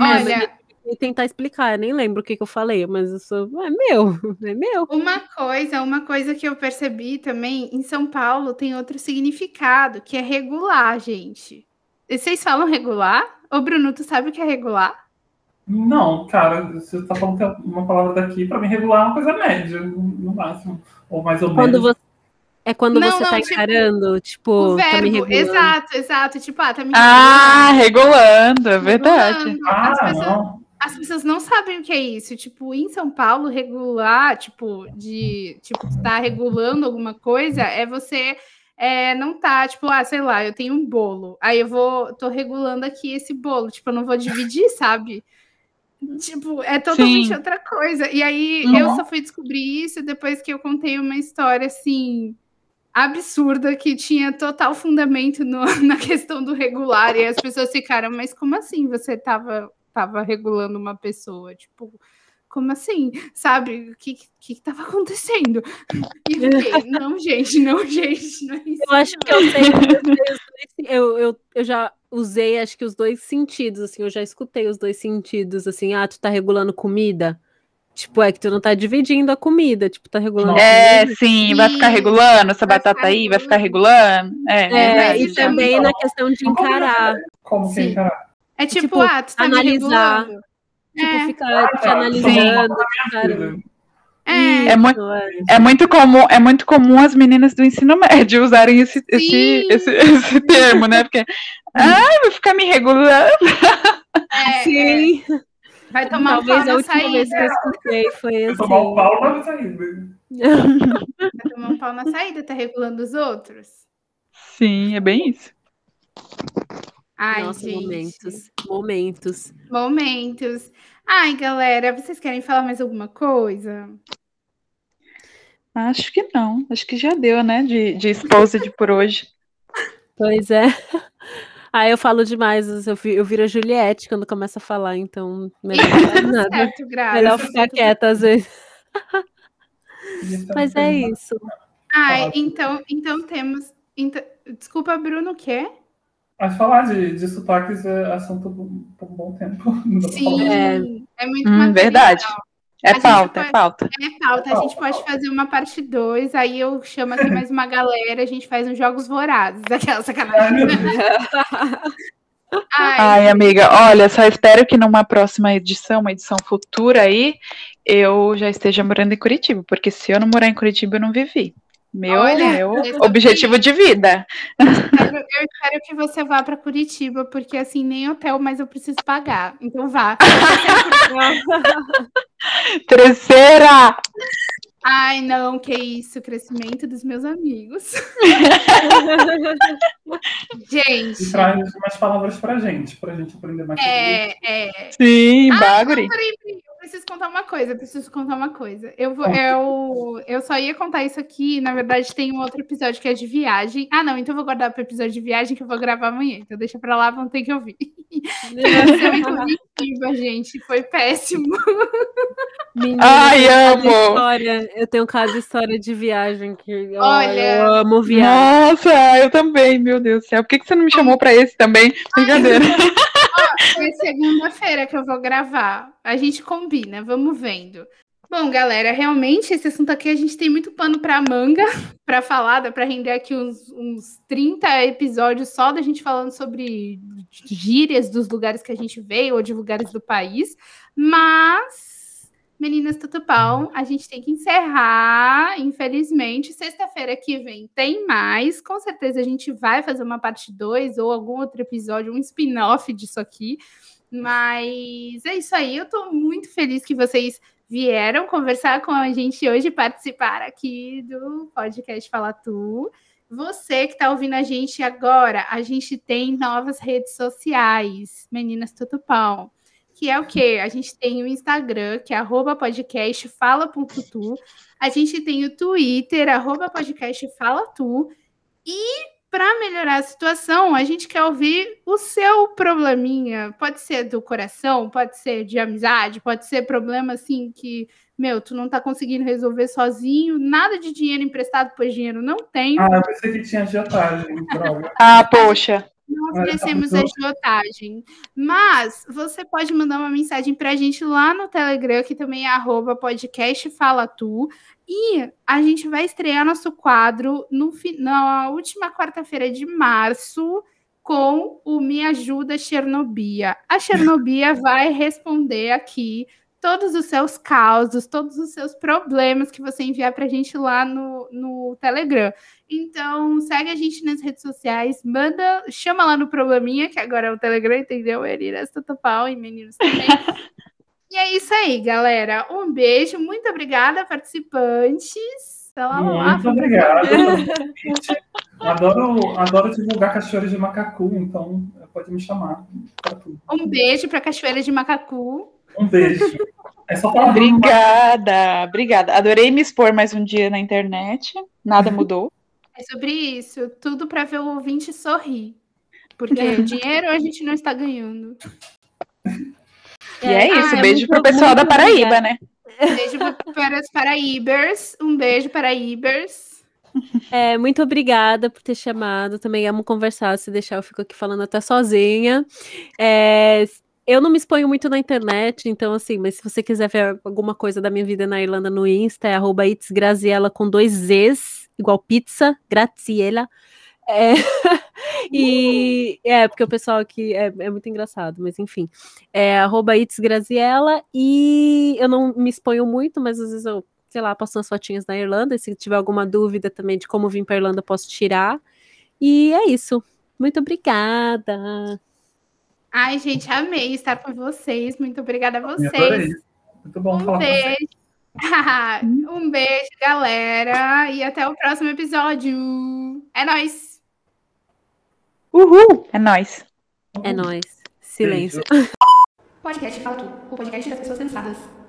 Olha, E tentar explicar, eu nem lembro o que, que eu falei, mas eu sou. É meu, é meu. uma coisa, uma coisa que eu percebi também, em São Paulo tem outro significado, que é regular, gente. E Vocês falam regular? Ô, Bruno, tu sabe o que é regular? Não, cara, você tá falando que é uma palavra daqui, pra mim regular é uma coisa média, no máximo. Ou mais ou Quando menos. você, É quando Não, você não, tá tipo, encarando, tipo, O tá me verbo, regulando. exato, exato. Tipo, ah, tá me Ah, regulando, regulando, é verdade. regulando. Ah, As pessoas, não. as pessoas não sabem o que é isso. Tipo, em São Paulo, regular, tipo, de tipo, tá regulando alguma coisa, é você é, não tá, tipo, ah, sei lá, eu tenho um bolo. Aí eu vou, tô regulando aqui esse bolo, tipo, eu não vou dividir, sabe? Tipo, é totalmente Sim. outra coisa. E aí Uhum. eu só fui descobrir isso depois que eu contei uma história assim absurda que tinha total fundamento no- na questão do regular e as pessoas ficaram, mas como assim você tava, tava regulando uma pessoa? Tipo, como assim? Sabe? O que, que, que tava acontecendo? E fiquei, não, gente, não, gente, não é isso. Eu acho que eu sei, eu, eu, eu já usei, acho que os dois sentidos, assim, eu já escutei os dois sentidos, assim, ah, tu tá regulando comida? Tipo, é que tu não tá dividindo a comida, tipo, tá regulando É, sim, vai ficar regulando essa vai batata ficar aí, vai ficar regulando. É, É, verdade, e também na questão de encarar, Como que encarar? É tipo, tipo, ah, tu tá me analisar. regulando. tipo, É. ficar te tá. analisando, É, É muito, É. é muito comum, é muito comum as meninas do ensino médio usarem esse, esse, esse, esse termo, né? Porque, ai, vai ficar me regulando. é, Sim, vai tomar um pau talvez a na última vez que eu saída. escutei foi Eu tomar o assim. pau na saída. Vai tomar um pau na saída, tá regulando os outros. Sim, é bem isso. Ai, Nossa, gente. momentos, momentos. Momentos. Ai, galera, vocês querem falar mais alguma coisa? Acho que não. Acho que já deu, né? De, de exposed por hoje. Pois é. Aí eu falo demais, eu, vi- eu viro a Juliette quando começa a falar, então melhor não falar nada. certo. Melhor ficar quieta às vezes. Isso Mas é isso. Ótimo. então, então temos. então- desculpa, Bruno, o quê? Mas falar de, de sotaques é assunto por um bom tempo. Sim. É. é, muito Hum, material. verdade. É pauta, é pode- pauta. É pauta, a gente pode fazer uma parte 2, aí eu chamo aqui mais uma galera, a gente faz uns jogos vorazes, aquela Ai, sacanagem. Ai, Ai, amiga, olha, só espero que numa próxima edição, uma edição futura aí, eu já esteja morando em Curitiba, porque se eu não morar em Curitiba, eu não vivi. Meu, Olha, meu objetivo de vida. eu espero, eu espero que você vá para Curitiba, porque assim, nem hotel mais eu preciso pagar. Então vá. Terceira! Ai, não, que isso, crescimento dos meus amigos. Gente, E traz umas palavras pra gente, pra gente aprender mais é, é, Sim, Ah, bagre. Preciso contar uma coisa, eu preciso contar uma coisa. Eu, vou, eu, eu só ia contar isso aqui, na verdade tem um outro episódio que é de viagem. Ah, não, então eu vou guardar para o episódio de viagem que eu vou gravar amanhã. Então deixa pra lá, vão ter que ouvir. Passeio em gente, foi péssimo. Menina, Ai, amo. História, eu tenho cada história de viagem que eu, Olha. eu amo viagem. Nossa, eu também, meu Deus do céu. Por que, que você não me chamou pra esse também? Brincadeira. É segunda-feira que eu vou gravar. A gente combina, vamos vendo. Bom, galera, realmente esse assunto aqui a gente tem muito pano para manga para falar, dá para render aqui uns, uns 30 episódios só da gente falando sobre gírias dos lugares que a gente veio ou de lugares do país. Mas, meninas Tutupão, a gente tem que encerrar, infelizmente. Sexta-feira que vem tem mais. Com certeza a gente vai fazer uma parte 2 ou algum outro episódio, um spin-off disso aqui. Mas é isso aí. Eu tô muito feliz que vocês vieram conversar com a gente hoje, participar aqui do podcast Fala Tu. Você que está ouvindo a gente agora, a gente tem novas redes sociais, Meninas Tutupão. Que é o quê? A gente tem o Instagram, que é arroba podcast fala.tu. A gente tem o Twitter, arroba podcast fala tu. E para melhorar a situação, a gente quer ouvir o seu probleminha. Pode ser do coração, pode ser de amizade, pode ser problema assim que, meu, tu não tá conseguindo resolver sozinho, nada de dinheiro emprestado, pois dinheiro não tem. Ah, eu pensei que tinha droga. Ah, poxa. Não tá oferecemos muito- agiotagem. Mas você pode mandar uma mensagem para a gente lá no Telegram, que também é arroba podcast Fala Tu. E a gente vai estrear nosso quadro no, na última quarta-feira de março com o Me Ajuda Chernobia. A Chernobia vai responder aqui todos os seus causos, todos os seus problemas que você enviar para a gente lá no, no Telegram. Então, segue a gente nas redes sociais, manda, chama lá no probleminha, que agora é o Telegram, entendeu? Eriras Totopau e meninos também. e é isso aí, galera. Um beijo, muito obrigada, participantes. Então, lá, Muito obrigado. adoro, adoro divulgar cachoeiras de macacu, então pode me chamar. Um beijo para Cachoeira de Macacu. Um beijo. É só falar Obrigada, obrigada. Adorei me expor mais um dia na internet. Nada mudou. É sobre isso, tudo para ver o ouvinte sorrir. Porque dinheiro a gente não está ganhando. E é Ah, isso. é beijo muito- pro pessoal da Paraíba, né? Beijo para os Paraíbers. Um beijo Paraíbers. É, muito obrigada por ter chamado. Também amo conversar. Se deixar, eu fico aqui falando até sozinha. É, eu não me exponho muito na internet, então, assim, mas se você quiser ver alguma coisa da minha vida na Irlanda no Insta, é arroba itsgraziella com dois Zs, igual pizza, Graziella. É, e é, porque o pessoal aqui é, é muito engraçado, mas enfim. É arroba itsgraziella e eu não me exponho muito, mas às vezes eu sei lá, posto umas fotinhas na Irlanda. E se tiver alguma dúvida também de como vir para Irlanda, posso tirar. E é isso. Muito obrigada. Ai, gente, amei estar com vocês. Muito obrigada a vocês. Muito bom Um falar beijo. um beijo, galera. E até o próximo episódio. É nóis. Uhul! É nóis. É nóis. Silêncio. Podcast Fala Tu, o podcast das pessoas sensadas.